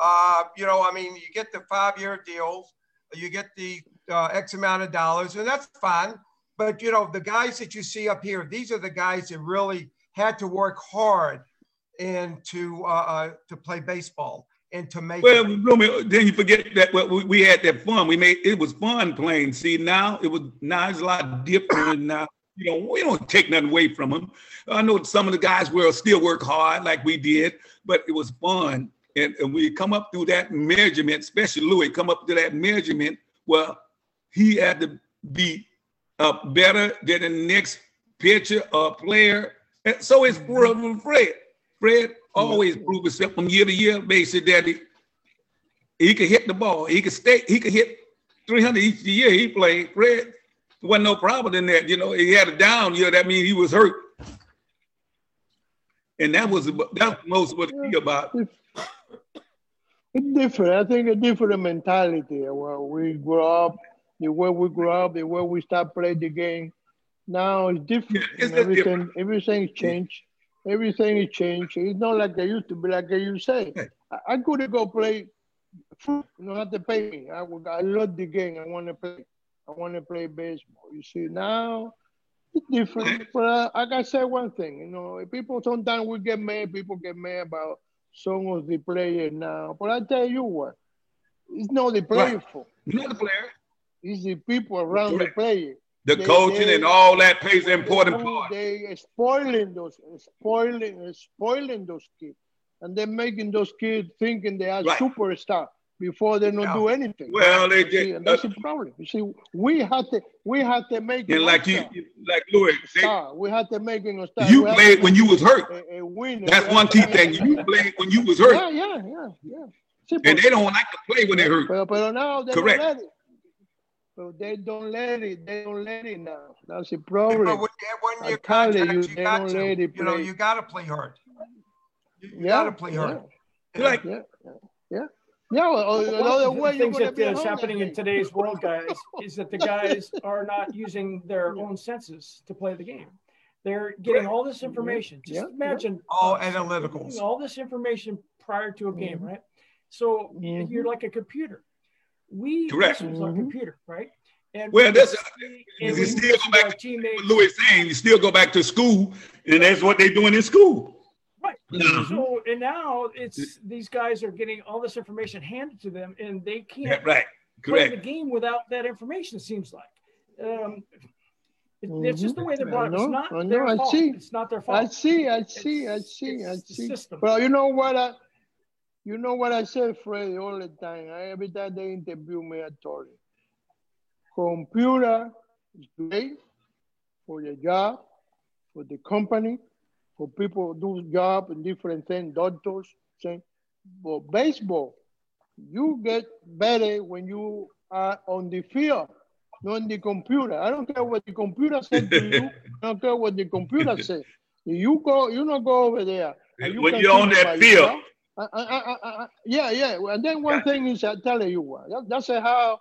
Uh, you know, I mean, you get the five-year deals, you get the uh, X amount of dollars, and that's fine. But you know, the guys that you see up here, these are the guys that really had to work hard and to uh, uh to play baseball and to make. Well, then you forget that we, we had that fun. We made it was fun playing. See, now it was now it's a lot different now you know, we don't take nothing away from them. I know some of the guys will still work hard like we did, but it was fun. And, and we come up through that measurement, especially Louis, come up to that measurement. Well, he had to be uh, better than the next pitcher or player And so is Fred. Fred always proved himself from year to year basically that he, he could hit the ball. He could stay, he could hit 300 each year he played. Fred wasn't no problem in that. You know, he had a down year. That means he was hurt. And that was that's most what he about. It's different. I think a different mentality. Where we grew up, the way we grew up, the way we start playing the game. Now it's different. Yeah, it's everything, different. everything's changed. Everything is changed. It's not like it used to be. Like you say, I, I could go play. You don't have to pay me. I, would- I love the game. I want to play. I want to play baseball. You see now. It's different, but uh, I gotta say one thing. You know, people sometimes we get mad. People get mad about some of the players now. But I tell you what, it's not the player Right. fault. Not the player. It's the people around Correct. the player. The They- coaching they- and all that plays an important they- part. They spoiling those, spoiling, spoiling those kids, and they're making those kids thinking they are Right. superstar before they don't Yeah. do anything. Well, they You see, did. and that's the problem. You see, we have to, we have to make And like a you, like Louis, they, star. We have to make him a star. you We played when you was hurt. A, a. That's one key thing. You played when you was hurt, Yeah, yeah, yeah, yeah. Sí, and but- they don't like to play when they hurt. But, pero now they Correct. don't let it. But they don't let it. They don't let it now. That's the But problem. when, when I you're tell you, you they got don't to. let it You know, you got to play hard. You, you Yeah, got to play hard. yeah. Like Yeah, yeah, yeah. Yeah, well, One another of the way things gonna that be is home happening in today's world, guys, is that the guys are not using their own senses to play the game. They're getting all this information. Just Yeah, yeah. imagine All us analyticals. all this information prior to a game, right? So Mhm. you're like a computer. We Correct. this was our Mhm. computer, right? And Well, we that's- see- you and we still go back to teammates. what Louis is saying. You still go back to school, and that's what they're doing in school. Right. So and now it's these guys are getting all this information handed to them, and they can't right. play the game without that information. It seems like um, it- it's just the way they Mhm. brought it. It's I not I know, their I fault. see. It's not their fault. I see, I see, I see, I see. system. Well, you know what I, you know what I say, Freddie, all the time. I, every time they interview me, I told you, computer is great for your job, for the company, for people do job and different things, doctors, saying, but baseball, you get better when you are on the field, not on the computer. I don't care what the computer said to you. I don't care what the computer says. You go, you not go over there. you When you're on that field. I, I, I, yeah, yeah. And then one thing is, I tell you what, that, that's how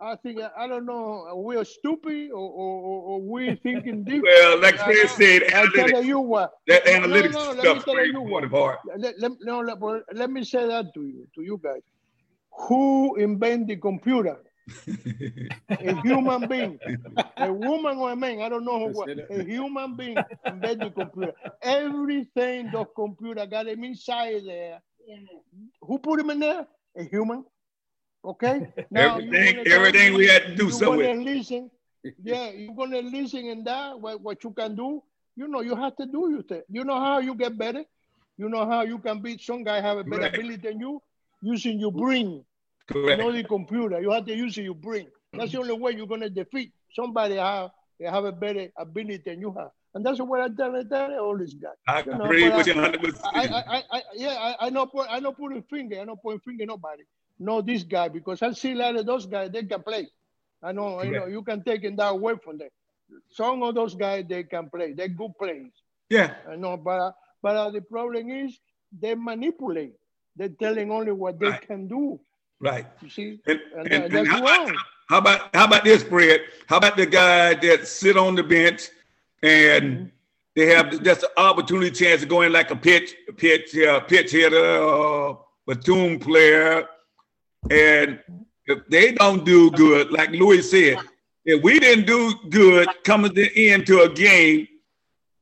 I think. I don't know, we're stupid or, or, or, or we're thinking different. Well, like I Fred know. said, I tell you what. That no, analytics no, let me stuff tell very you what. important part. Let, let, no, let, let me say that to you, to you guys. Who invented the computer? a human being, a woman or a man, I don't know who, was. a human being invented the computer. Everything the computer got him inside there. Who put him in there? A human. Okay. you Everything, everything we had to do you something gonna with. listen. Yeah, you're gonna listen in that what, what you can do. You know, you have to do your thing. You know how you get better. You know how you can beat some guy have a better Correct. ability than you using your brain, Correct. not the computer. You have to use your brain. That's the mm. only way you're gonna defeat somebody how they have a better ability than you have. And that's what I tell, I tell all these guys. I You know, agree but with you I- 100%. I, I, I, I, yeah, I, I know, put, I know putting finger, I know pointing finger nobody. No, this guy because I see a lot of those guys they can play. I know, you know, you can take it that away from them. Some of those guys they can play. They're good players. Yeah. I know, but uh, but uh, the problem is they manipulate. They're telling only what they Right. can do. Right. You see, And, and, and, that- and that's how, about, wrong. how about how about this, Fred? How about the guy that sit on the bench and Mm-hmm. they have just an opportunity chance to go in like a pitch, a pitch, uh, pitch hitter, or platoon player, and if they don't do good, like Louis said, if we didn't do good coming to into a game,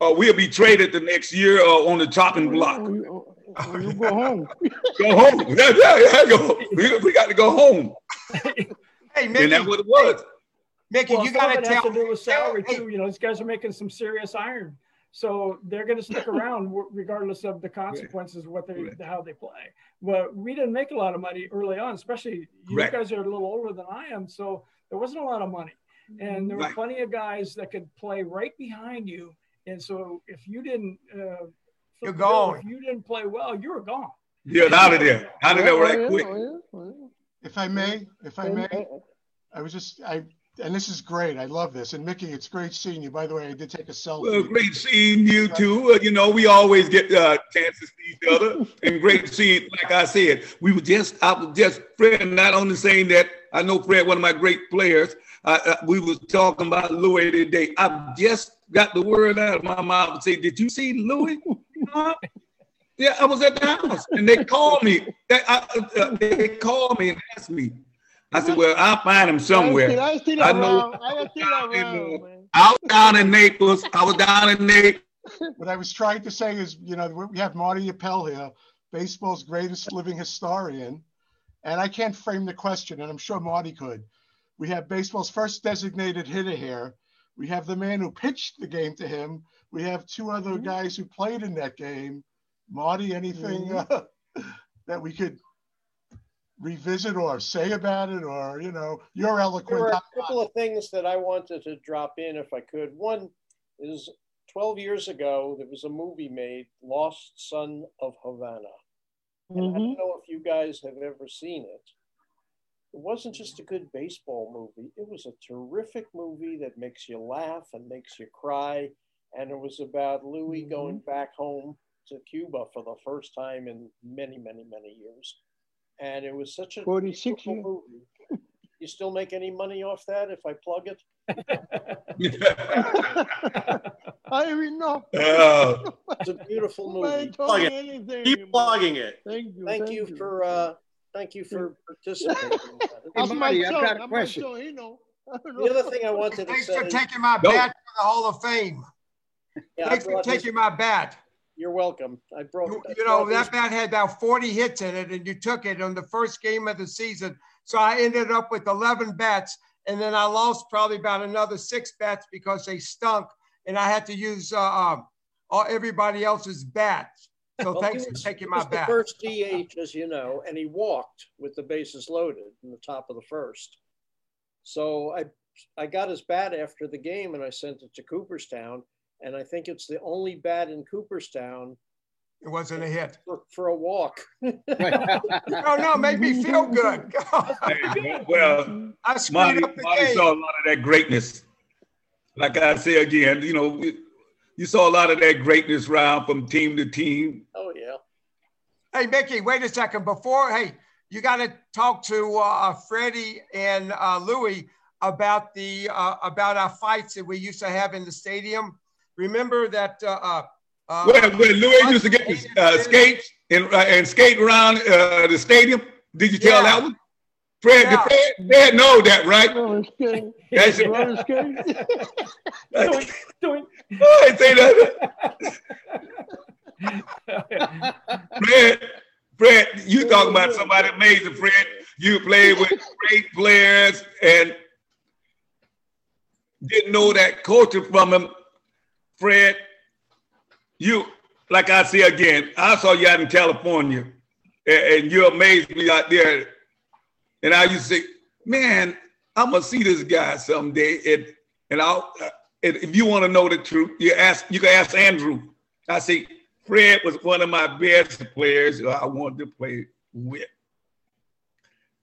or we'll be traded the next year or on the chopping oh, block. When oh, oh, you, go home, Go home. Yeah, yeah, yeah, go. We, we got to go home. Hey, And Mickey, that's what it was. Mickey, Well, you got of to it has to do with salary hey, too. You know, these guys are making some serious iron, so they're going to stick around regardless of the consequences what they Correct. how they play. But we didn't make a lot of money early on, especially you Correct. guys are a little older than I am, so there wasn't a lot of money, and there were Right. plenty of guys that could play right behind you And so if you didn't, uh, You're fulfill- gone. If you didn't play well, you were gone. Yeah, out of there. Out of there right quick. yeah, yeah. If I may, if I may, I was just, I, and this is great. I love this. And Mickey, it's great seeing you. By the way, I did take a selfie. Well, great seeing you too. Uh, you know, we always get uh, chances to each other, and great seeing. Like I said, we were just, I was just Fred, not only saying that I know Fred, one of my great players. Uh, uh, we was talking about Louis today. I just got the word out of my mouth and say, "Did you see Louis?" Yeah, I was at the house, and they called me. They, I, uh, they called me and asked me. I said, "Well, I'll find him somewhere." I still I know- around. I still around, man. I was down in Naples. I was down in Naples. What I was trying to say is, you know, we have Marty Appel here, baseball's greatest living historian. And I can't frame the question, and I'm sure Marty could. We have baseball's first designated hitter here. We have the man who pitched the game to him. We have two other guys who played in that game. Marty, anything uh, that we could revisit or say about it, or, you know, you're There eloquent. were a couple of things that I wanted to drop in if I could. One is 12 years ago, there was a movie made, Lost Son of Havana. And I Mhm. don't know if you guys have ever seen it. It wasn't just a good baseball movie, it was a terrific movie that makes you laugh and makes you cry. And it was about Louis Mhm. going back home to Cuba for the first time in many, many, many years. And it was such a 46 beautiful movie. You still make any money off that if I plug it? I even know. Oh, It's a beautiful movie. told Plug me it. anything, Keep plugging it. Thank you. Thank you for uh, thank you for participating. in that. Hey, my Marty, I've son. got a my question. son, he know. The other thing I wanted to Thanks say, for taking my No. bat for the Hall of Fame. yeah, Thanks for brought his- taking my bat. You're welcome. I broke. You, you know, that bat had about 40 hits in it, and you took it on the first game of the season. So I ended up with 11 bats, and then I lost probably about another six bats because they stunk, and I had to use uh, um, all, everybody else's bats. So Well, thanks he for taking my was the bat. first DH, as you know, and he walked with the bases loaded in the top of the first. So I I got his bat after the game, and I sent it to Cooperstown, and I think it's the only bat in Cooperstown It wasn't a hit. for, for a walk. No, no, make me feel good. well, I screwed Marty, up the game. saw a lot of that greatness. Like I say again, you know, you saw a lot of that greatness round from team to team. oh yeah. Hey, Mickey, wait a second. Before, hey, you got to talk to uh, Freddie and uh, Louie about the uh, about our fights that we used to have in the stadium. Remember that? Uh, uh, uh, When, when Louis used to get his uh, skates and, uh, and skate around uh, the stadium, did you tell Yeah. that one? Fred, Yeah. Fred, Fred know that, right? Roller skate. That's it. Roller skate. Doink, doink. I say that. Fred, Fred, you talking about somebody amazing, Fred. You played with great players and didn't know that culture from him. Fred, you, like I say again, I saw you out in California and, and you amazed me out there. And I used to say, man, I'm gonna see this guy someday. And and I'll uh, and if you want to know the truth, you ask you can ask Andrew. I say Fred was one of my best players I wanted to play with.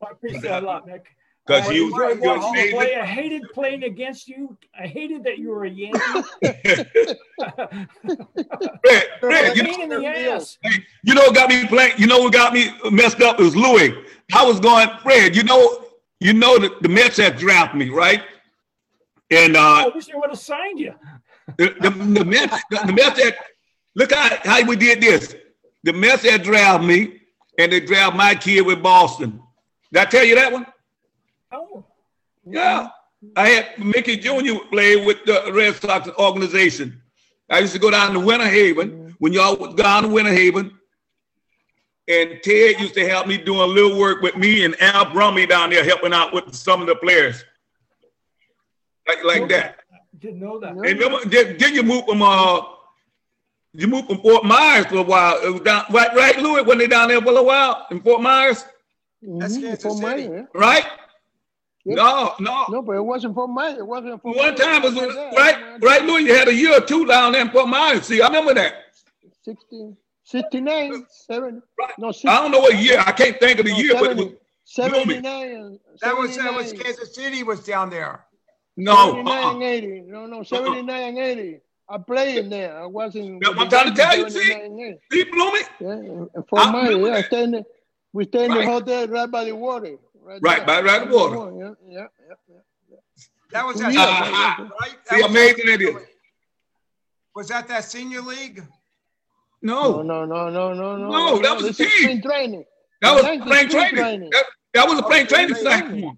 I appreciate that a lot, Mick. Because I you enjoyed you're watching you play. I hated playing against you. I hated that you were a Yankee. Fred, Fred, you know, in the ass. you know what got me playing? You know what got me messed up? It was Louis. I was going, Fred, you know, you know the, the Mets had drafted me, right? And uh, I wish they would have signed you. the, the, the Mets, the, the Mets had look how, how we did this. The Mets had drafted me and they drafted my kid with Boston. Did I tell you that one? Yeah. I had Mickey Jr. play with the Red Sox organization. I used to go down to Winter Haven when y'all was down to Winter Haven. And Ted used to help me doing a little work with me and Al Brummy down there helping out with some of the players. Like, like that. didn't know that. And remember, did, did you move from uh you moved from Fort Myers for a while? It was down right, right, Louis, when they down there for a while in Fort Myers, That's Mhm, Kansas for City. mine, yeah. Right? No, no. No, but it wasn't for mine. It wasn't for One time was It when, there. right, right, Louis, you had a year or two down there in Fort Myers. See, I remember that. 60, 69, 70. No, I don't know what year. I can't think of the No, year, but it was, 79. That was that was Kansas City was down there. no. Uh-uh. 79 uh-uh. 80. No, no, uh-uh. 79 and 80. I played in there. I wasn't. That's I'm trying to tell you, see? 79 and 80. See, Bloomy? Yeah, and- and for I mine, remember yeah, I that. stay in the, we stay in the Right. hotel right by the water. Right, Right, by- right by the water. Yeah, yeah, yeah. yeah. That was Two that years, Uh-huh. right? That See, was- amazing it is. Was that that senior league? No, No, no, no, no, no, no. No, that was a team. spring training. that was Yankees plain spring training. training. That, that was a plain Okay, training plain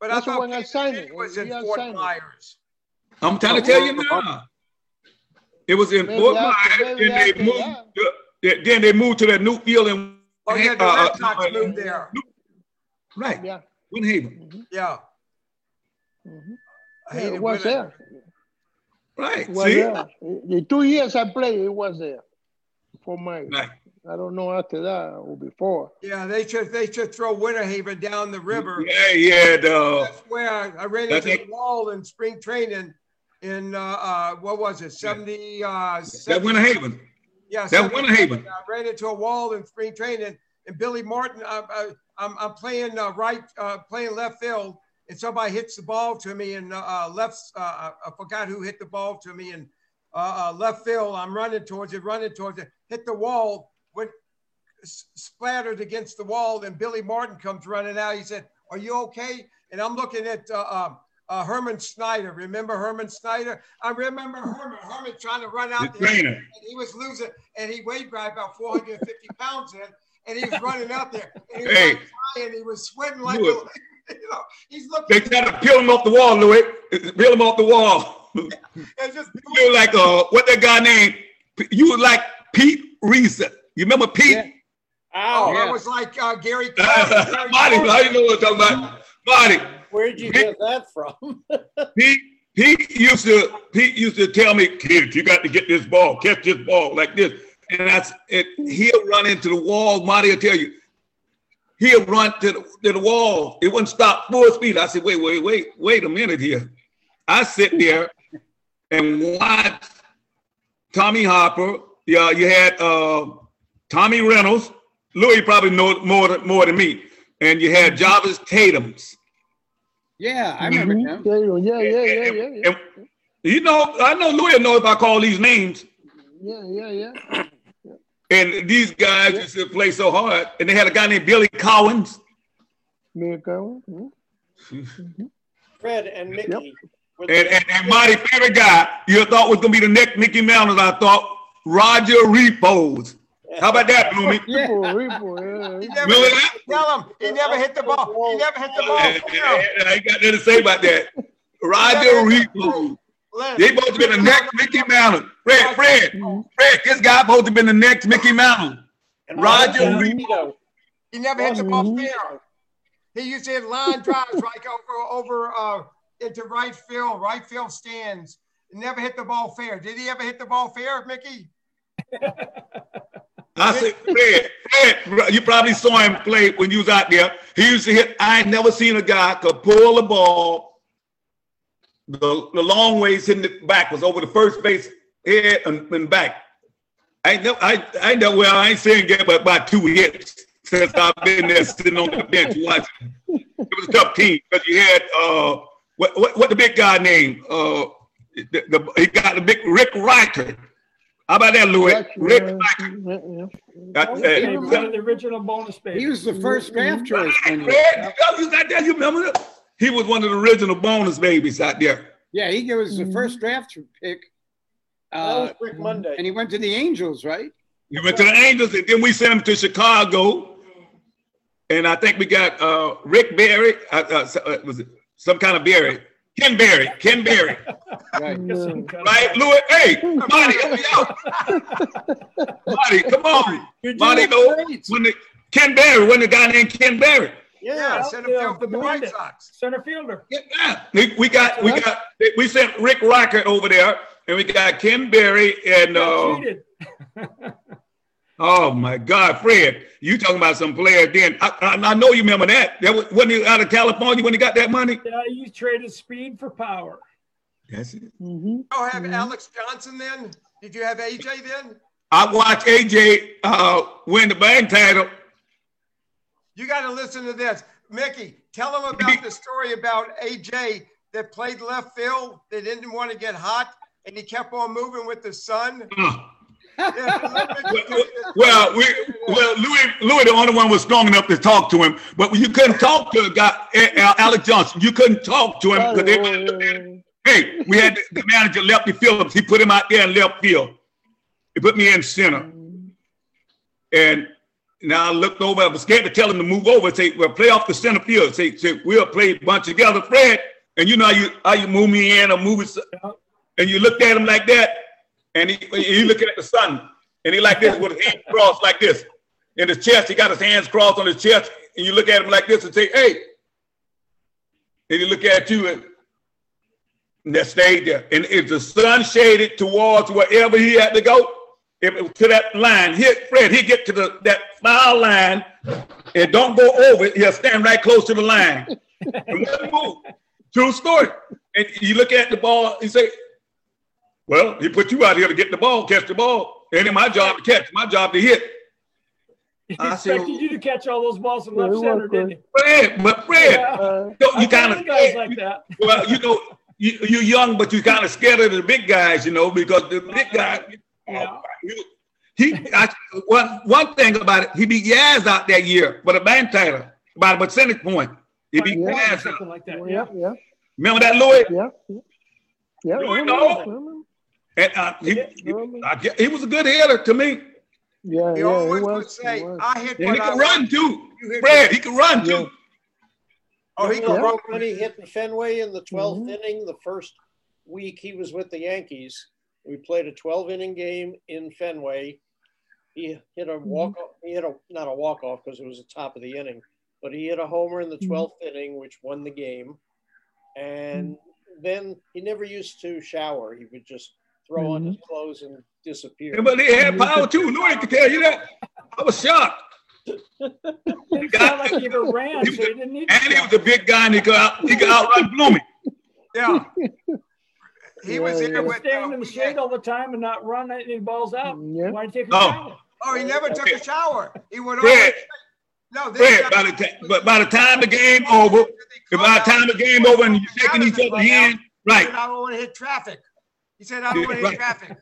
But That's I thought when I signed it. was in Fort signed. Myers. I'm trying to tell you now. It was in Fort Myers, maybe and they moved. that. to- then they moved to that new field in. Oh yeah, the uh, Red Sox uh, moved there. Right, Yeah. Winter Haven. Yeah. mhm. I Yeah, it was winter. there. Right. It was See, there. The two years I played, it was there. For my, right. I don't know after that or before. Yeah, they should they should throw Winter Haven down the river. Yeah, yeah. The, That's where I, I ran That's into it. the wall in spring training in uh, uh what was it? 70 uh that 70 Winter Haven. Yeah, That 70 Winter Haven. I ran into a wall in spring training, and Billy Martin. I, I'm playing uh, right, uh, playing left field, and somebody hits the ball to me, and uh, uh, left. Uh, I forgot who hit the ball to me, and uh, left field. I'm running towards it, running towards it, hit the wall, went splattered against the wall, and Billy Martin comes running out. He said, "Are you okay?" And I'm looking at. Uh, um, uh, Herman Snyder, remember Herman Snyder? I remember Herman. Herman trying to run The out there trainer. and he was losing, and he weighed probably about 450 pounds in, and he was running out there, and he was Hey. like crying, he was sweating like, a, you know, he's looking. They tried to peel him off the wall, Louis. Peel him off the wall. it's just you were like uh, what that guy named? You were like Pete Reiser. You remember Pete? Yeah. oh, Yeah. I was like uh, Gary. Coleman, Gary Marty, Coleman. how you know what I'm talking about? Marty, Where'd you get that from? Pete, Pete used to Pete used to tell me, kid, you got to get this ball, catch this ball like this. And that's it. He'll run into the wall. Marty will tell you, he'll run to the, to the wall. It wouldn't stop full speed. I said, wait, wait, wait, wait a minute here. I sit there and watch Tommy Harper. Yeah, you had uh, Tommy Reynolds. Louis probably know more than, more than me. And you had Jarvis Tatum's. Yeah, I remember Mhm. him. Yeah, yeah, yeah, yeah, yeah, yeah. And you know, I know Louis will know if I call these names. Yeah, yeah, yeah. And these guys used to play so hard. And they had a guy named Billy Collins. Me ago. mhm. Fred and Mickey. were the- And, and, and my favorite guy, you thought was gonna be the next Mickey Mouse, I thought Roger Repoz. How about that, Bloomy? Yeah. Repo, repo, yeah. He never Remember hit, tell him he never hit the ball. He never hit the ball. And- fair. and I ain't got nothing to say about that. Roger Repoz. They both been the next Mickey Mouse. Fred, Fred, Fred, this guy supposed to be the next Mickey Mouse. and Roger Repito. He never hit the ball fair. He used to hit line drives right over over uh, into right field, right field stands. He never hit the ball fair. Did he ever hit the ball fair, Mickey? I said, Fred, Fred, you probably saw him play when you was out there. He used to hit, I ain't never seen a guy could pull the ball the, the long ways hitting it backwards over the first base head and, and back. I ain't never, I, I ain't never, well, I ain't saying get but by two hits since I've been there sitting on the bench watching. It was a tough team because you had, uh, what, what, what the big guy name? Uh, the, the, he got the big Rick Reichardt. How about that, Louis? Right, Rick yeah, Reichardt. yeah, yeah. Got, uh, Hey, one of the original bonus babies. Mm-hmm. He was the first draft choice. one year. You got that? You remember that? He was one of the original bonus babies out there. Yeah, he was the first draft pick. That Uh, was Rick Monday. and he went to the Angels, right? He went to the Angels, and then we sent him to Chicago. And I think we got uh, Rick Berry. Uh, uh, uh, was it some kind of Berry? Ken Berry. Ken Berry. Right. Right, Louis? Hey, Marty, help me out. Marty, come on. You're Marty, doing when the Ken Berry, when the guy named Ken Berry. Yeah, Yeah, center yeah, field for the White Brandon. Sox. Center fielder. Yeah, we, we got we got we sent Rick Reichardt over there, and we got Ken Berry and uh. Oh my God, Fred, you talking about some players then. I, I, I know you remember that. That was, wasn't he out of California when he got that money? Yeah, you traded speed for power. That's it. Mm-hmm. Oh, have Alex Johnson then? Did you have AJ then? I watched AJ uh, win the bank title. You got to listen to this. Mickey, tell them about the story about AJ that played left field that didn't want to get hot and he kept on moving with the sun. Uh, well, we, well, Louis, Louis, the only one was strong enough to talk to him, but you couldn't talk to a guy, Alex Johnson. You couldn't talk to him because they, hey, we had the manager Lefty Phillips. He put him out there in left field. He put me in center, and now I looked over. I was scared to tell him to move over. Say, well, play off the center field. Say, say we'll play a bunch together, Fred. And you know how you how you move me in or move it, and you looked at him like that, and he he looking at the sun, and he like this with his hands crossed like this in his chest. He got his hands crossed on his chest, and you look at him like this and say, "Hey," and he look at you and. That stayed there. And if the sun shaded towards wherever he had to go, if it, to that line, hit Fred, he get to the that foul line and don't go over it. He'll stand right close to the line. and move. True story. And you look at the ball, you say, Well, he put you out here to get the ball, catch the ball. It ain't my job to catch, my job to hit. He expected you to catch all those balls in left center, didn't he? Fred, but Fred, Yeah. Uh, you, I you kind of guys like that. well, you know, you, you're young, but you're kind of scared of the big guys, you know, because the big guy, Yeah. you- he, I, one, one thing about it, he beat Yaz out that year for the band title by a percentage point. He beat Yeah. Yaz out. Something like that. yeah, Yeah. yeah, Remember that, Louis? yeah, yeah. Do we yeah, know? And uh, he, Yeah. he, I he was a good hitter to me. Yeah, He yeah, always it would say, it was. I hit And he I could run want. too. You hit Fred, he could run Yeah. too. Oh, he could Remember run. when he hit in Fenway in the 12th Mhm. inning, the first week he was with the Yankees. We played a 12 inning game in Fenway. He hit a walk off, he hit a not a walk off because it was the top of the inning, but he hit a homer in the 12th inning, which won the game. And then he never used to shower. He would just throw on his clothes and disappear. Yeah, But he had power too. Louis could tell you that. I was shocked. He felt like he ever ran, so he didn't need And he was a big guy and he could out, he could outrun Bloomy. Yeah. He was Yeah, there yeah. with. Stand uh, in the shade all the time and not run any balls out. Yeah. Why take a Oh. shower? Oh, he never took a shower. He would Fred, always. No, Fred, by the time, but by the time the game over, if by the time the game over and you're shaking each other's hand, right? I don't want to hit traffic. He said, I don't want to Right. hit traffic.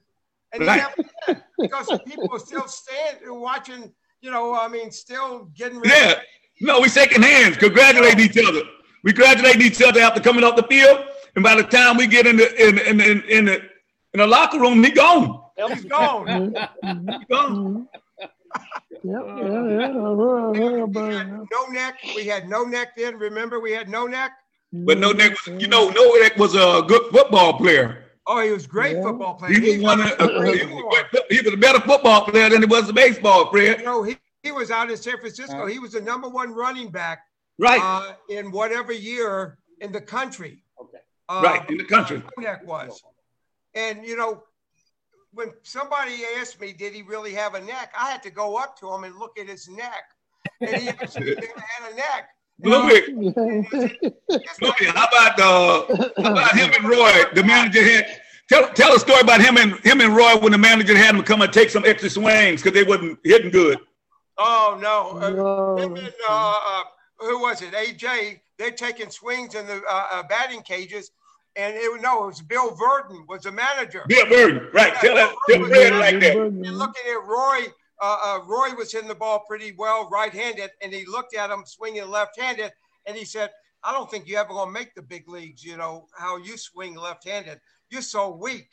And he Right. never did, because people were still standing, watching, you know, I mean, still getting ready. Yeah. No, we shaking hands, congratulating each other. We congratulate each other after coming off the field, and by the time we get in the in in in, in the in the locker room, he gone. He's gone. Mm-hmm. He gone. Mm-hmm. Yeah, yeah, yeah. I heard, I heard We about had it. no neck. We had no neck then. Remember, we had no neck. But no mm-hmm. neck was, you know, no neck was a good football player. Oh, he was great Yeah. football player. He was He one of, he was, he was a better football player than he was a baseball player. You know, he, he was out in San Francisco. He was the number one running back Right, uh, in whatever year in the country. Okay. Uh, right, in the country. Kodak was. And you know, when somebody asked me, did he really have a neck? I had to go up to him and look at his neck. And he actually never had a neck. Louis, Louis, how about uh, how about him and Roy? The manager had tell tell a story about him and him and Roy when the manager had him come and take some extra swings because they wasn't hitting good. Oh no. Uh, No. him and, uh, uh, who was it? AJ, they're taking swings in the uh, uh, batting cages. And it no, it was Bill Virdon was the manager. Bill Burton, right? Tell that, tell Fred like that. And looking at Roy, uh, uh, Roy was hitting the ball pretty well, right-handed, and he looked at him swinging left-handed, and he said, "I don't think you ever gonna make the big leagues. You know how you swing left-handed. You're so weak."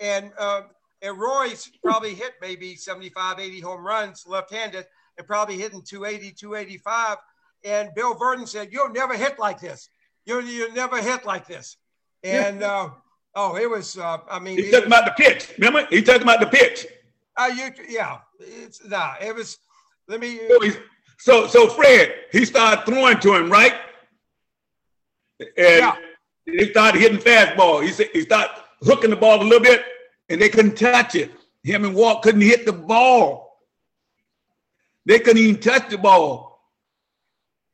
And uh, and Roy's probably hit maybe 75, 80 home runs left-handed, and probably hitting 280, 285. And Bill Virdon said, "You'll never hit like this. You'll, you'll never hit like this." And uh, oh, it was. Uh, I mean, He talking about the pitch. Remember? He talking about the pitch. uh, you, yeah, it's nah. It was. Let me. So, so, Fred, he started throwing to him, right? And Yeah. he started hitting fastball. He said he started hooking the ball a little bit, and they couldn't touch it. Him and Walt couldn't hit the ball. They couldn't even touch the ball.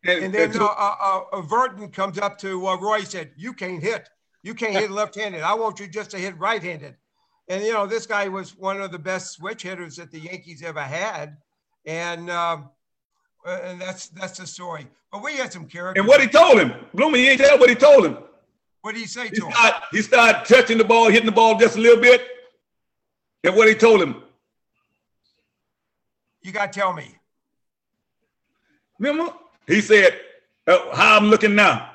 And, and then and uh, uh, uh, Virdon comes up to uh, Roy said, "You can't hit. You can't hit left-handed. I want you just to hit right-handed." And you know, this guy was one of the best switch hitters that the Yankees ever had, and um, uh, and that's that's the story. But we had some characters. And what he told him, Bloomy, he ain't tell what he told him. What did he say he to start, him? He started touching the ball, hitting the ball just a little bit. And what he told him. You got to tell me. Remember? He said, oh, how I'm looking now.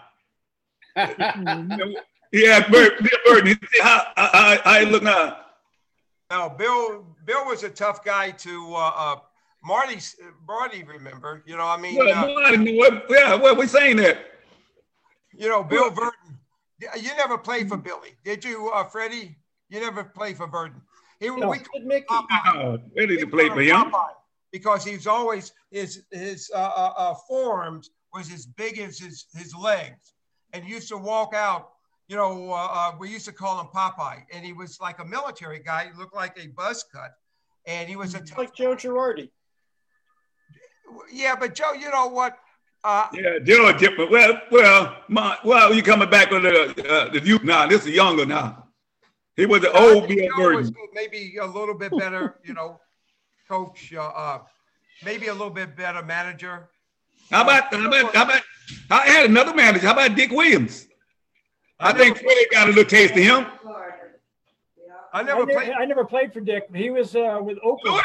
he asked Bird, Bill Burton, he said, how, I, I, I look now. No, Bill, Bill was a tough guy to uh, uh, Marty, Marty, remember? You know, I mean, yeah, uh, Marty, what, yeah, what we saying that? You know, Bill Burton. You never played for Billy, did you, uh, Freddie? You never played for Burton. He no, we called Mickey. Oh, where did play for him? Because he's always his his uh, uh, uh, forearms was as big as his his legs, and used to walk out. You know, uh, uh, we used to call him Popeye, and he was like a military guy. He looked like a buzz cut, and he was a like Joe Girardi. Yeah, but Joe, you know what? Uh, yeah, Joe different. Well, well, my, well, you coming back on the uh, the youth now. This is younger now. He was an old Bill Burton. Maybe a little bit better, you know, coach. Uh, uh, maybe a little bit better manager. How about how about how about? I had another manager. How about Dick Williams? I, I think Freddie got a little taste of him. I never, I played. I never played for Dick. He was uh, with Oakland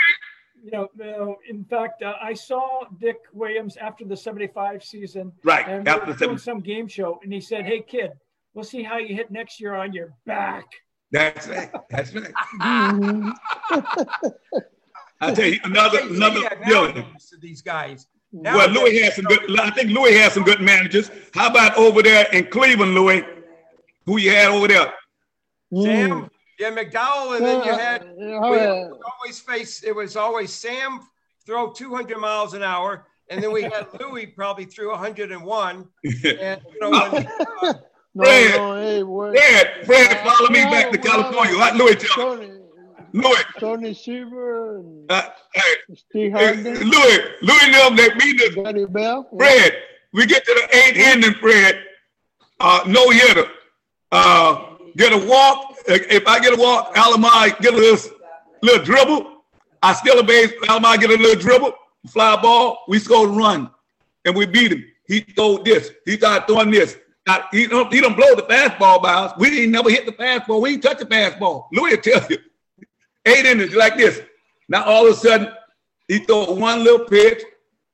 you know, uh, in fact, uh, I saw Dick Williams after the 75 season. Right. And after we doing some game show. And he said, Hey, kid, we'll see how you hit next year on your back. That's right. That's right. I tell you, another, another billion. To these guys. Now well, Louis has some good, I think Louis has some good managers. How about over there in Cleveland, Louis? Who you had over there? Sam yeah, McDowell, and then you had we always face. It was always Sam throw 200 miles an hour, and then we had Louis probably threw 101. And you know, when, uh, Fred, no, hey, Fred, Fred, follow me back to California. Let Louis tell me. Louis. Tony Seaver and uh, hey, Steve Harden. Louis, Louis them that beat us. Johnny Bell. Fred, we get to the eighth inning, Fred. Uh, no hitter. Uh, get a walk. If I get a walk, Alomar get a little, little dribble. I steal a base, Alomar get a little dribble, fly ball. We score run, and we beat him. He throw this. He started throwing this. He don't he don't blow the fastball by us. We didn't never hit the fastball. We didn't touch the fastball. Louis will tell you. Eight innings like this. Now all of a sudden, he throw one little pitch.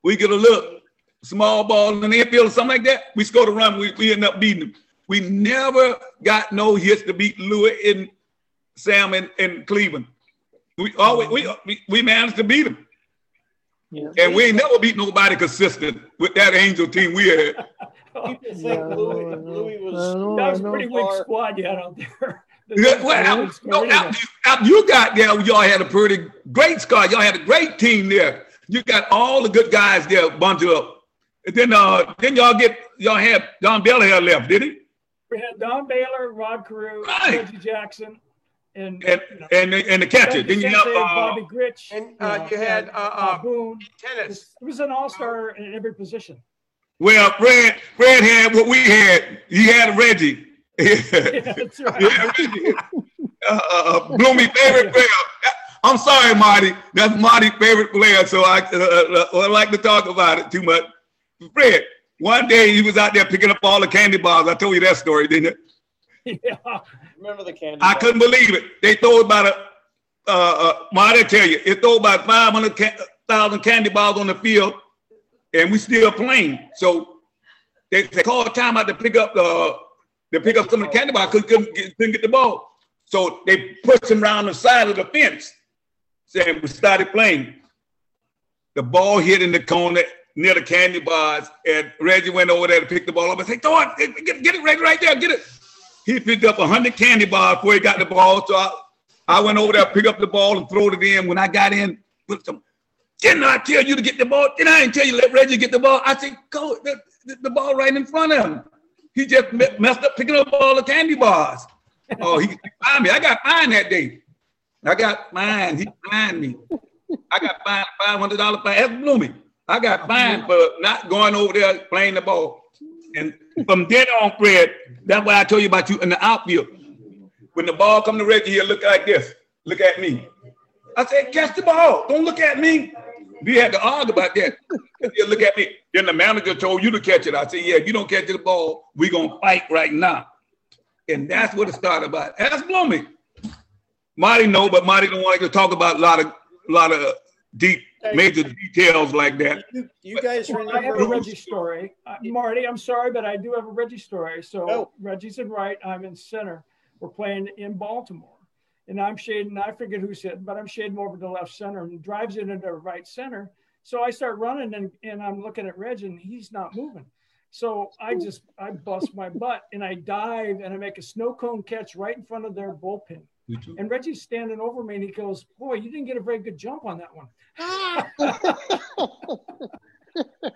We get a little small ball in the infield or something like that. We score the run. We, we end up beating them. We never got no hits to beat Louis and Sam in, in Cleveland. We always we, we managed to beat them. Yeah. And we ain't never beat nobody consistent with that Angel team we had. Louis, Louis was that was a pretty weak squad you had out there. well, no, out, out, you got there, y'all had a pretty great squad. Y'all had a great team there. You got all the good guys there bundled up. And then uh then y'all get y'all had Don Baylor left, did he? We had Don Baylor, Rod Carew, right. Reggie Jackson, and and you know, and, and, the catcher. Then you have uh, Bobby Grich, and uh, you had uh, uh, Boone. Tennis. It was an all-star in every position. Well, Fred, Fred had what we had. He had Reggie. yeah, that's right. yeah, Reggie. Uh, uh, Bloomy favorite player. I'm sorry, Marty. That's Marty's favorite player, so I, uh, uh, I like to talk about it too much. Fred, one day he was out there picking up all the candy bars. I told you that story, didn't it? Yeah. Remember the candy I couldn't believe it. They throw about a, uh, uh, I tell you, it throw about 500,000 candy bars on the field, and we still playing. So they, they called time out to pick up the, to pick up some of the candy bars, couldn't, couldn't, get, couldn't get the ball. So they pushed him around the side of the fence, saying we started playing. The ball hit in the corner near the candy bars, and Reggie went over there to pick the ball up and say, "Throw it, get, get it, Reggie, right there, get it." He picked up hundred candy bars before he got the ball. So I, I went over there, pick up the ball, and throw it in. When I got in, some. Didn't I tell you to get the ball? Didn't I tell you let Reggie get the ball? I said, go the, the, ball right in front of him. He just messed up picking up all the candy bars. Oh, he fined me. I got fined that day. I got fined. He fined me. I got fined five hundred dollars F. Blooming. I got oh, fined for not going over there playing the ball. And from then on, Fred, that's why I told you about you in the outfield. When the ball come to Reggie here, look like this. Look at me. I said, catch the ball. Don't look at me. We had to argue about that. You look at me. Then the manager told you to catch it. I said, yeah, if you don't catch the ball, we gonna fight right now. And that's what it started about. Ask Blooming. Marty know, but Marty don't want to talk about a lot of a lot of deep major details like that. You, you guys Well, I have a remember? Reggie story. Uh, Marty, I'm sorry, but I do have a Reggie story. So Oh. Reggie's in right, I'm in center. We're playing in Baltimore. And I'm shading, I forget who's hitting, but I'm shading over to left center and drives it into right center. So I start running and, and I'm looking at Reggie and he's not moving. So I just, I bust my butt and I dive and I make a snow cone catch right in front of their bullpen. And Reggie's standing over me and he goes, Boy, you didn't get a very good jump on that one.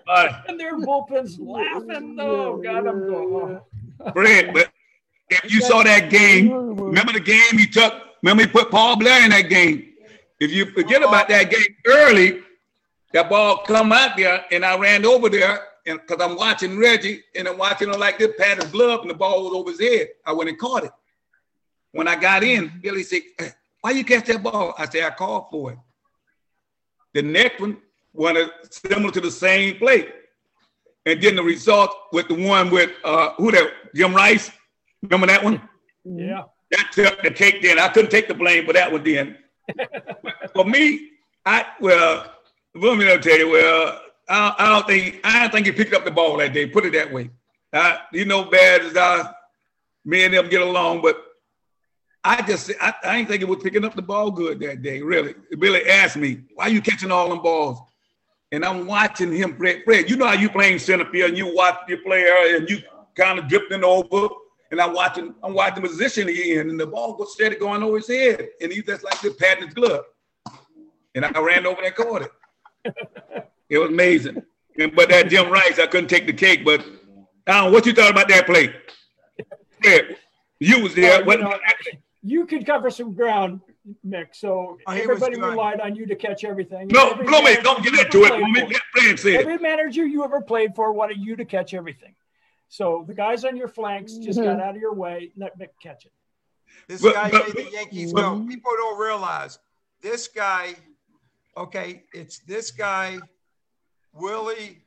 Uh, And their bullpen's laughing. Oh, God, I'm going, oh. Fred, but if you saw that game, remember the game he took? Remember he put Paul Blair in that game. If you forget about that game early, that ball come out there, and I ran over there, and because I'm watching Reggie, and I'm watching him like this, pat his glove, and the ball was over his head. I went and caught it. When I got in, Billy said, "Eh, "Why you catch that ball?" I said, "I called for it." The next one wanted similar to the same play, and then the result with the one with uh, who that Jim Rice. Remember that one? Yeah. That took the cake. Then I couldn't take the blame for that one. Then for me, I well, let me tell you. Well, I, I don't think I don't think he picked up the ball that day. Put it that way. Uh, you know, bad as I, me and them get along, but I just I, I ain't think he was picking up the ball good that day. Really, Billy asked me, "Why you catching all them balls?" And I'm watching him, Fred. Fred, you know how you playing center field and you watch your player and you kind of drifting over. And I'm watching, I'm watching the position he in, and the ball goes steady going over his head. And he just like this patting his glove. And I ran over and caught it. It was amazing. And, but that Jim Rice, I couldn't take the cake. But Alan, what you thought about that play? Fred, you was there. Well, What, know, you could cover some ground, Mick. So Oh, everybody relied on you to catch everything. no, Every Blooming, manager don't get you into ever it. played Blooming, for- let Fred say it. Every manager you ever played for wanted you to catch everything. So the guys on your flanks just Mm-hmm. got out of your way. Let Mick catch it. This But- guy but- made the Yankees but- go. People don't realize this guy. Okay, it's this guy, Willie,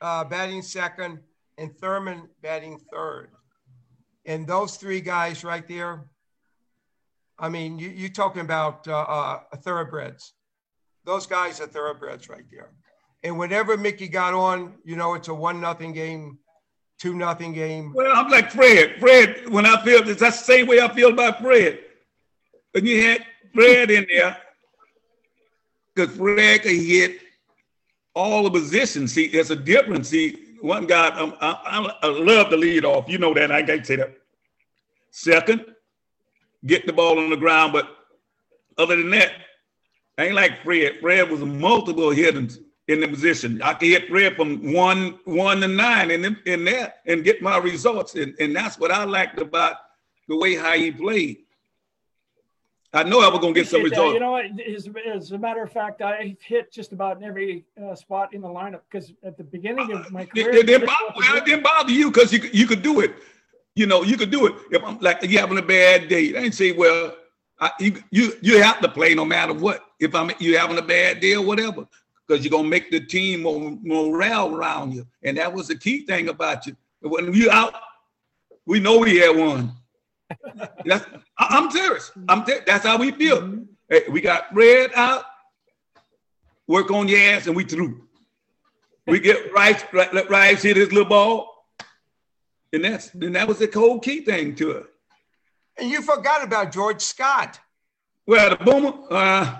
uh, batting second, and Thurman batting third, and those three guys right there. I mean, you you talking about uh, uh, thoroughbreds? Those guys are thoroughbreds right there. And whenever Mickey got on, you know, it's a one nothing game, two nothing game. Well, I'm like Fred. Fred, when I feel this, that's the same way I feel about Fred. And you had Fred in there, because Fred could hit all the positions. See, there's a difference. See, one guy, I, I, I love to lead off. You know that. I can't say that. Second, get the ball on the ground. But other than that, I ain't like Fred. Fred was multiple hitters in the position. I could hit Fred from one one to nine in in that and get my results. And, and that's what I liked about the way how he played. I know I was gonna get some results. You know what? As, as a matter of fact, I hit just about in every uh, spot in the lineup because at the beginning of my career, it didn't bother, it didn't bother you because you you could do it. You know, you could do it. If I'm like you having a bad day, I ain't say, well, I, you you you have to play no matter what. If I'm you having a bad day or whatever, because you're gonna make the team more morale around you, and that was the key thing about you. When you out, we know we had one. That's, I, I'm serious. I'm ter- that's how we feel. Mm-hmm. Hey, we got Red out. Work on your ass, and we through. We get Rice, Rice hit his little ball, and that's and that was the cold key thing to it. And you forgot about George Scott. Well, the boomer, uh,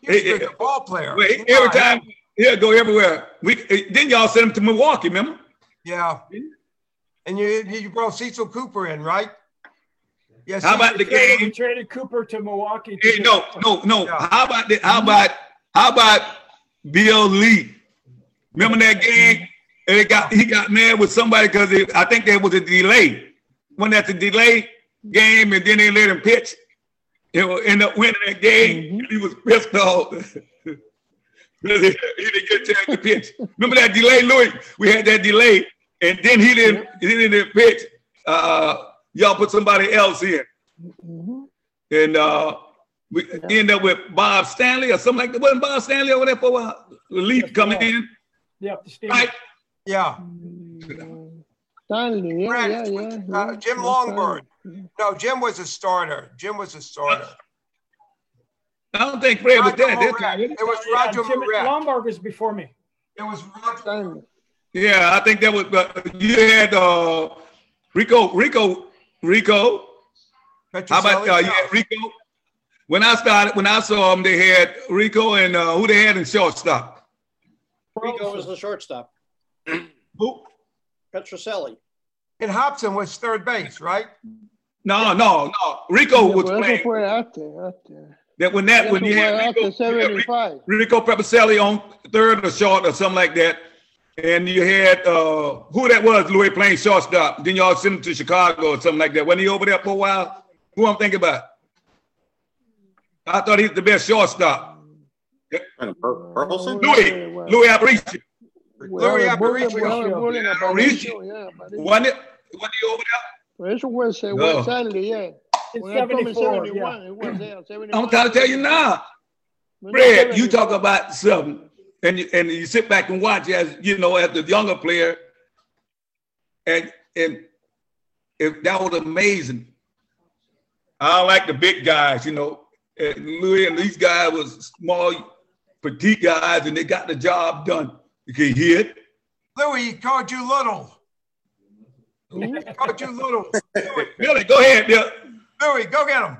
He was a good ball player. well, You know, every I- time he'll go everywhere. We then y'all sent him to Milwaukee, remember? Yeah. And you you brought Cecil Cooper in, right? Yes. How about the traded, we traded Cooper to Milwaukee. to Hey, no, no, no. Yeah. How about the, how about how about Bill Lee? Remember that game? And it got he got mad with somebody because I think there was a delay. When that's a delay game, and then they let him pitch, you know, end up winning that game. Mhm. He was pissed off. He, didn't get a chance to pitch. Remember that delay, Louis? We had that delay, and then he didn't he didn't pitch. Uh, y'all put somebody else in, Mhm. and uh, we end up with Bob Stanley or something like that. Wasn't Bob Stanley over there for a while? Relief Yes, coming yeah. in, steam. right? Yeah. Stanley, yeah, Brad, yeah, yeah. uh, Jim yeah, Lonborg. Stanley. No, Jim was a starter. Jim was a starter. I don't think Fred was Roger there. that time. It was Yeah, Roger Jim Moret. Lonborg was before me. It was Roger. Stanley. Yeah, I think that was. Uh, you had uh, Rico, Rico, Rico. How about uh, Petrocelli? you had Rico? When I started, when I saw them, they had Rico and uh, who they had in shortstop. Rico was the shortstop. Who? Petrocelli. And Hobson was third base, right? No, no, no. Rico was Pero eso playing. fue after, after. That when that when Eso you had after Rico, you had Rico, 75. Rico Petrocelli on third or short or something like that, and you had uh, who that was, Louis playing shortstop. Then y'all sent him to Chicago or something like that. Wasn't he over there for a while? Who I'm thinking about? I thought he was the best shortstop. And Bur- Burleson? Louis, Louis Aparicio. Louis Aparicio. Aparicio. Aparicio. Yeah, Aparicio. Wasn't it? Wasn't he over there? Por eso fue, No. fue Stanley, yeah. In When I come in 74, 71, yeah. it was there. 71. I'm trying to tell you now. When Fred, you talk about something, and you, and you sit back and watch as you know as the younger player, and and if that was amazing. I like the big guys, you know. And Louis and these guys was small, petite guys, and they got the job done. You can hear it. Louis, he called you little. He called you little. Louis, Billy, go ahead, Bill. Louis, go get him.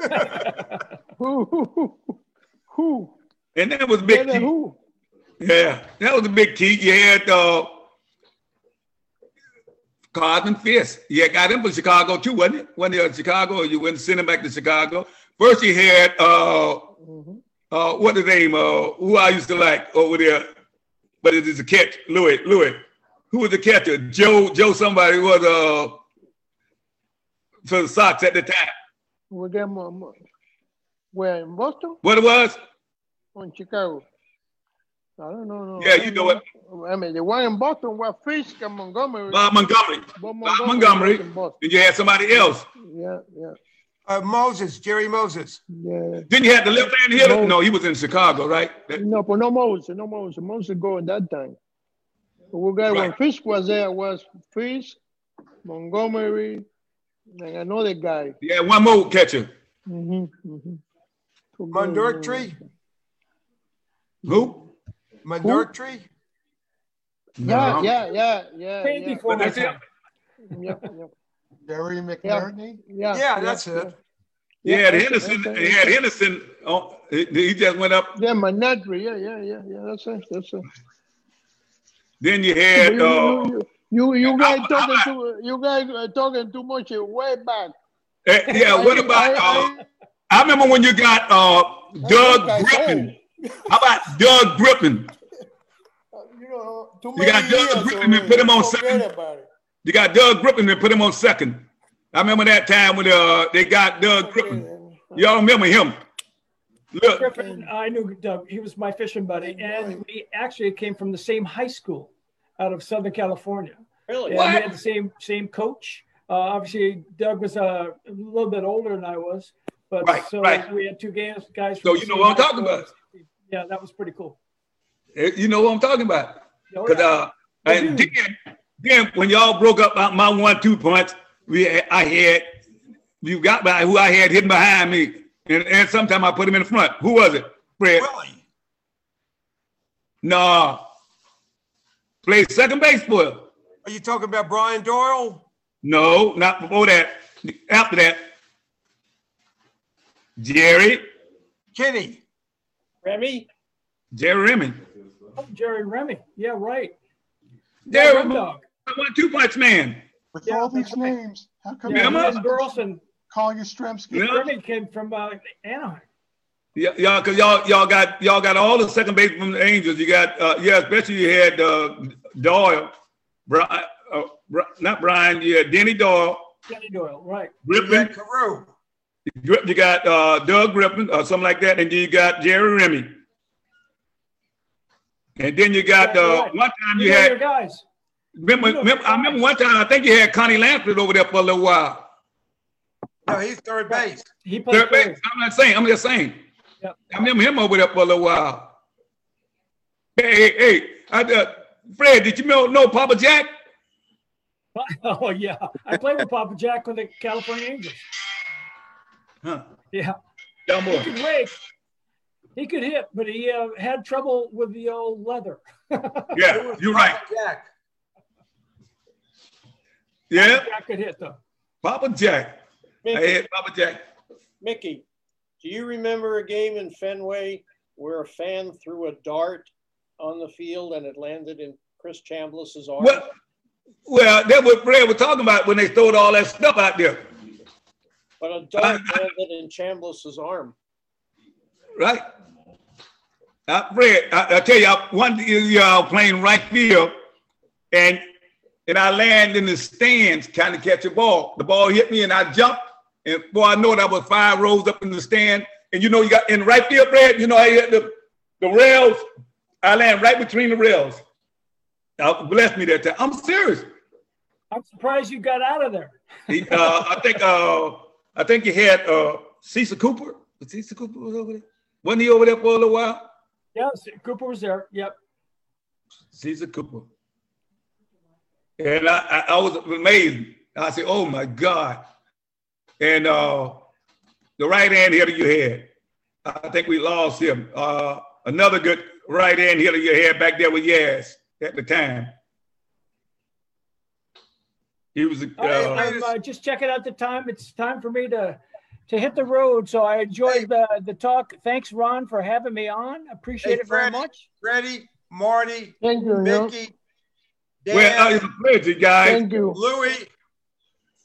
Who, who, who, who? And that was big Yeah, key. who? Yeah, that was a big key. You had uh, Cosman Fisk. Yeah, got him from Chicago too, wasn't it? When he was in Chicago, you went and sent him back to Chicago. First, you had uh, Mhm. uh, what the name? Uh, who I used to like over there, but it is a catch. Louis, Louis. Who was the catcher? Joe, Joe. Somebody was uh for the Sox at the time. We get more. Where, in Boston What it was? in Chicago? I don't know. No, Yeah, you know it. I mean, the one in Boston was Fisk and Montgomery. Bob Montgomery. Bob Bob Montgomery. was in And you had somebody else. Yeah, yeah, Uh, Moses, Jerry Moses. yeah. Then you had the left hand hitter. No. No, he was in Chicago, right? No, but no Moses, no Moses. Moses go in that time. But we got when Fisk was there was Fisk, Montgomery, and another guy. Yeah, one more catcher. Mm-hmm, mm-hmm. Mundurtree. Who? Mundurtree. Yeah, No. yeah, yeah, yeah, Way yeah, before But my that's it. time. yeah, yeah, Jerry McNertney? yeah. Yeah, that's it. You Yeah, had Henderson. that's- You had Henderson. Oh, he, he just went up. Yeah, Manatri, yeah, yeah, yeah, yeah. That's it. That's it. Then you You, had. you, Uh, you, you, you guys I'm- talking I'm- too. You guys are talking too much way back. eh, yeah. What about? I- Uh, I remember when you got uh, Doug I- I- Griffin. How about Doug Griffin? You know, too You got Doug Griffin and put him on second. You got Doug Griffin and put him on second. I remember that time when uh, they got Doug Griffin. Y'all remember him? Look, Griffin, I knew Doug. He was my fishing buddy, and we actually came from the same high school out of Southern California. Really? And What? we had the same same coach. Uh, obviously, Doug was uh, a little bit older than I was, but Right, so right. we had two guys. guys So you know what I'm talking school. about. Yeah, that was pretty cool. eh, you know what I'm talking about. Oh, Cause yeah. uh, and do. then, then when y'all broke up my, my one-two punch, we I had you got by who I had hidden behind me, and and sometime I put him in the front. Who was it? Fred? Willie. No. Played second base for him. Are you talking about Brian Doyle? No, not before that. After that, Jerry, Kenny. Remy? Jerry Remy. Oh, Jerry Remy. Yeah, right. Jerry Red Remy, Dog. One-two punch man. With Yeah, all these that's right. names, how come Yeah, Remember? and Burleson. calling you Stremski? Yeah. Remy came from uh, Anaheim. Yeah, y'all, cause y'all, y'all got, y'all got all the second base from the Angels. You got, uh, yeah, especially you had uh, Doyle, Brian, uh, Bri- not Brian, yeah, Denny Doyle, Kenny Doyle, right. Griffin, Carew. You got uh, Doug Griffin or something like that, and then you got Jerry Remy. And then you got uh, one time you, You had your guys. Remember, you know remember I remember one time I think you had Connie Lampert over there for a little while. No, he's third base. He played Third base. third. I'm not saying. I'm just saying. Yep. I remember him over there for a little while. Hey, hey, hey I, uh, Fred, did you know, know Papa Jack? Oh yeah, I played with Papa Jack with the California Angels. Huh. Yeah, Down he could rake. He could hit, but he uh, had trouble with the old leather. Yeah, you're right. Jack. Yeah, Jack could hit though. Papa Jack. I Mickey, had Papa Jack. Mickey, do you remember a game in Fenway where a fan threw a dart on the field and it landed in Chris Chambliss's arm? Well, well, that's what Fred was talking about when they throwed all that stuff out there, But a dart landed in Chambliss's arm. right? Uh, Fred, I, I tell you, I- one y'all playing right field, and and I land in the stands trying to catch a ball. The ball hit me, and I jumped, and before I know it, I was five rows up in the stand. And you know, you got in right field, Fred. You know, I hit the the rails. I land right between the rails. Uh, bless me that time. I'm serious. I'm surprised you got out of there. He, uh, I think uh, I think you had uh, Cecil Cooper. Was Cecil Cooper was over there? Wasn't he over there for a little while? Yes, Cooper was there. Yep. Cecil Cooper. And I, I, I was amazed. I said, "Oh my God!" And uh, the right hand hitter you had, I think we lost him. Uh, another good right hand hitter you had back there with Yaz at the time. He was. I, Uh, I'm uh, just checking out the time. It's time for me to to hit the road. So I enjoyed the the talk. Thanks, Ron, for having me on. Appreciate Hey, it very Freddie. much. Freddie, Marty, Thank you, yo. Mickey, Dan, well, uh, it's a pleasure, guys. Thank you. Louis.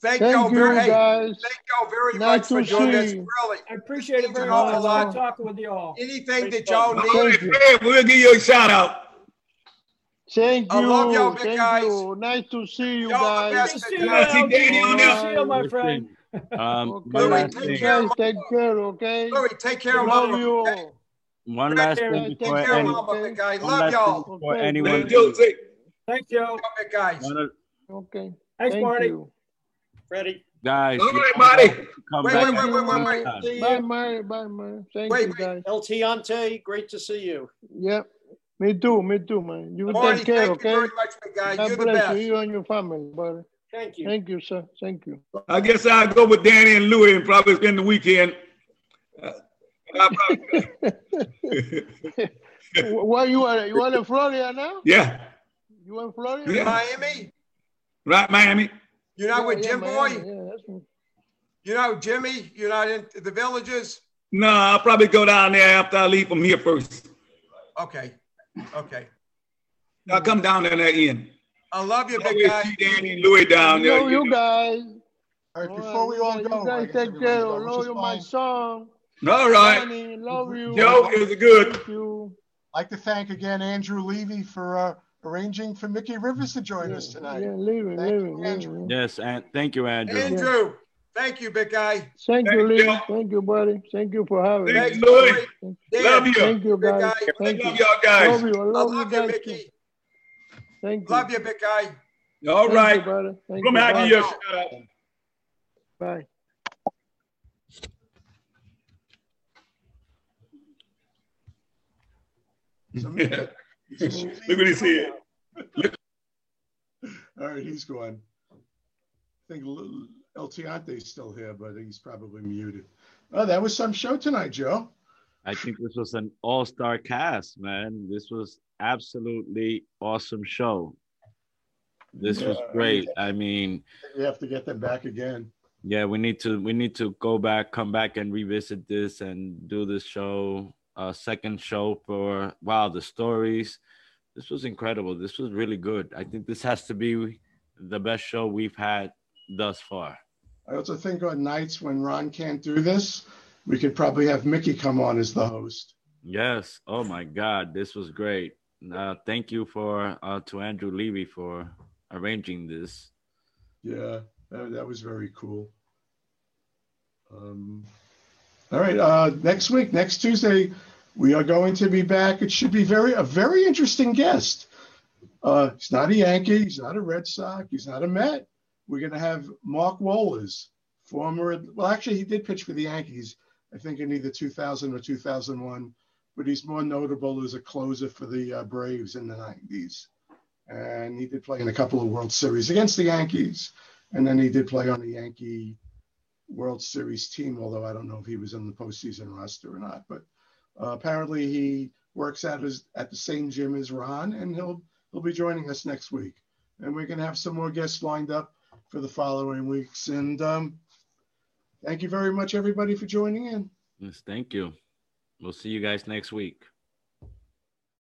Thank, Thank y'all you, very hey, guys. Thank y'all very Nice much for to doing this. Really, I appreciate it very an awful much. lot. Love talking with you all. anything that Great y'all need. All right, Thank you. We'll give you a shout out. Thank you. I love y'all, big Thank guys. you. Nice to see you Y'all guys. best. Good to see you, Yeah, see LT. Danny on to see you, my friend. Um, Okay. Louis, take thing. care. guys take care, okay? Louis, take care of Love mama. you okay? One last thing Take before Take care of mama, big guy. Love y'all. before Okay, anyone. Let Joe say. Thank you. Love guys. Okay. Thanks, Thank Marty. you. Freddie, Guys, All you right, all buddy. have to come Wait, back wait, wait, wait, wait, wait. time. see Bye, you. Mary. Bye, Mary. Thank Wait, you, guys. El Tiante, great to see you. Yep. Me too. Me too, man. You Marty, take care, thank you very much, big guy. God You're the best. you, you and your family, buddy. Thank you. Thank you, sir. Thank you. I guess I'll go with Danny and Louie and probably spend the weekend. Uh, I'll probably- Where you are? You are in Florida now? yeah, You in Florida? Yeah. Miami? right, Miami. You're not with yeah, Jim Miami. Boy? Yeah, that's me. You're not with Jimmy? You're not in the villages? No, I'll probably go down there after I leave from here first. Okay. Okay. I'll come down there at the end. I love you, big guy. see Danny and Louie down there. Love you guys. All right, All before we all you go, I guys take care. go, which Love you, my fine. son. All right. Honey, love you. Joe is good. Thank you. I'd like to thank again Andrew Levy for uh, arranging for Mickey Rivers to join us tonight. Yeah, leave it, Thank leave you, it, Andrew. Yes, and thank you, Andrew. Andrew, thank you, big guy. Thank you, Thank Lee. you. Thank you, buddy. Thank you for having me. Thank Thanks, you, Louis. Louis. Dan, Love you. Thank you, Big guys. guy. Thank Love you. y'all guys. Love you. I I love, love you you, guys. Mickey. Thank you. Love you, big guy. All Thank right. You, brother. Thank Come you. out Bye. give shout out. Bye. So, Look what he said. All right, he's gone. I think L- El Tiante's still here, but he's probably muted. Oh, that was some show tonight, Joe. I think this was an all-star cast, man. This was absolutely awesome show. This was great. I mean, We have to get them back again. yeah, we need to we need to go back, come back and revisit this and do this show, uh second show for wow, the stories. This was incredible. This was really good. I think this has to be the best show we've had thus far. I also think on nights when Ron can't do this, we could probably have Mickey come on as the host. Yes. Oh my God, this was great. Uh, thank you for uh, to Andrew Levy for arranging this. Yeah, that, that was very cool. Um, all right. Uh, next week, next Tuesday, we are going to be back. It should be very a very interesting guest. Uh, he's not a Yankee. He's not a Red Sox. He's not a Met. We're going to have Mark Wohlers, former. Well, actually, he did pitch for the Yankees. I think in either 2000 or 2001, but he's more notable as a closer for the uh, Braves in the 90s. And he did play in a couple of World Series against the Yankees. And then he did play on the Yankee World Series team, although I don't know if he was in the postseason roster or not. But uh, apparently he works at his at the same gym as Ron, and he'll he'll be joining us next week. And we're gonna have some more guests lined up for the following weeks. And um, thank you very much, everybody, for joining in. Yes, thank you. We'll see you guys next week.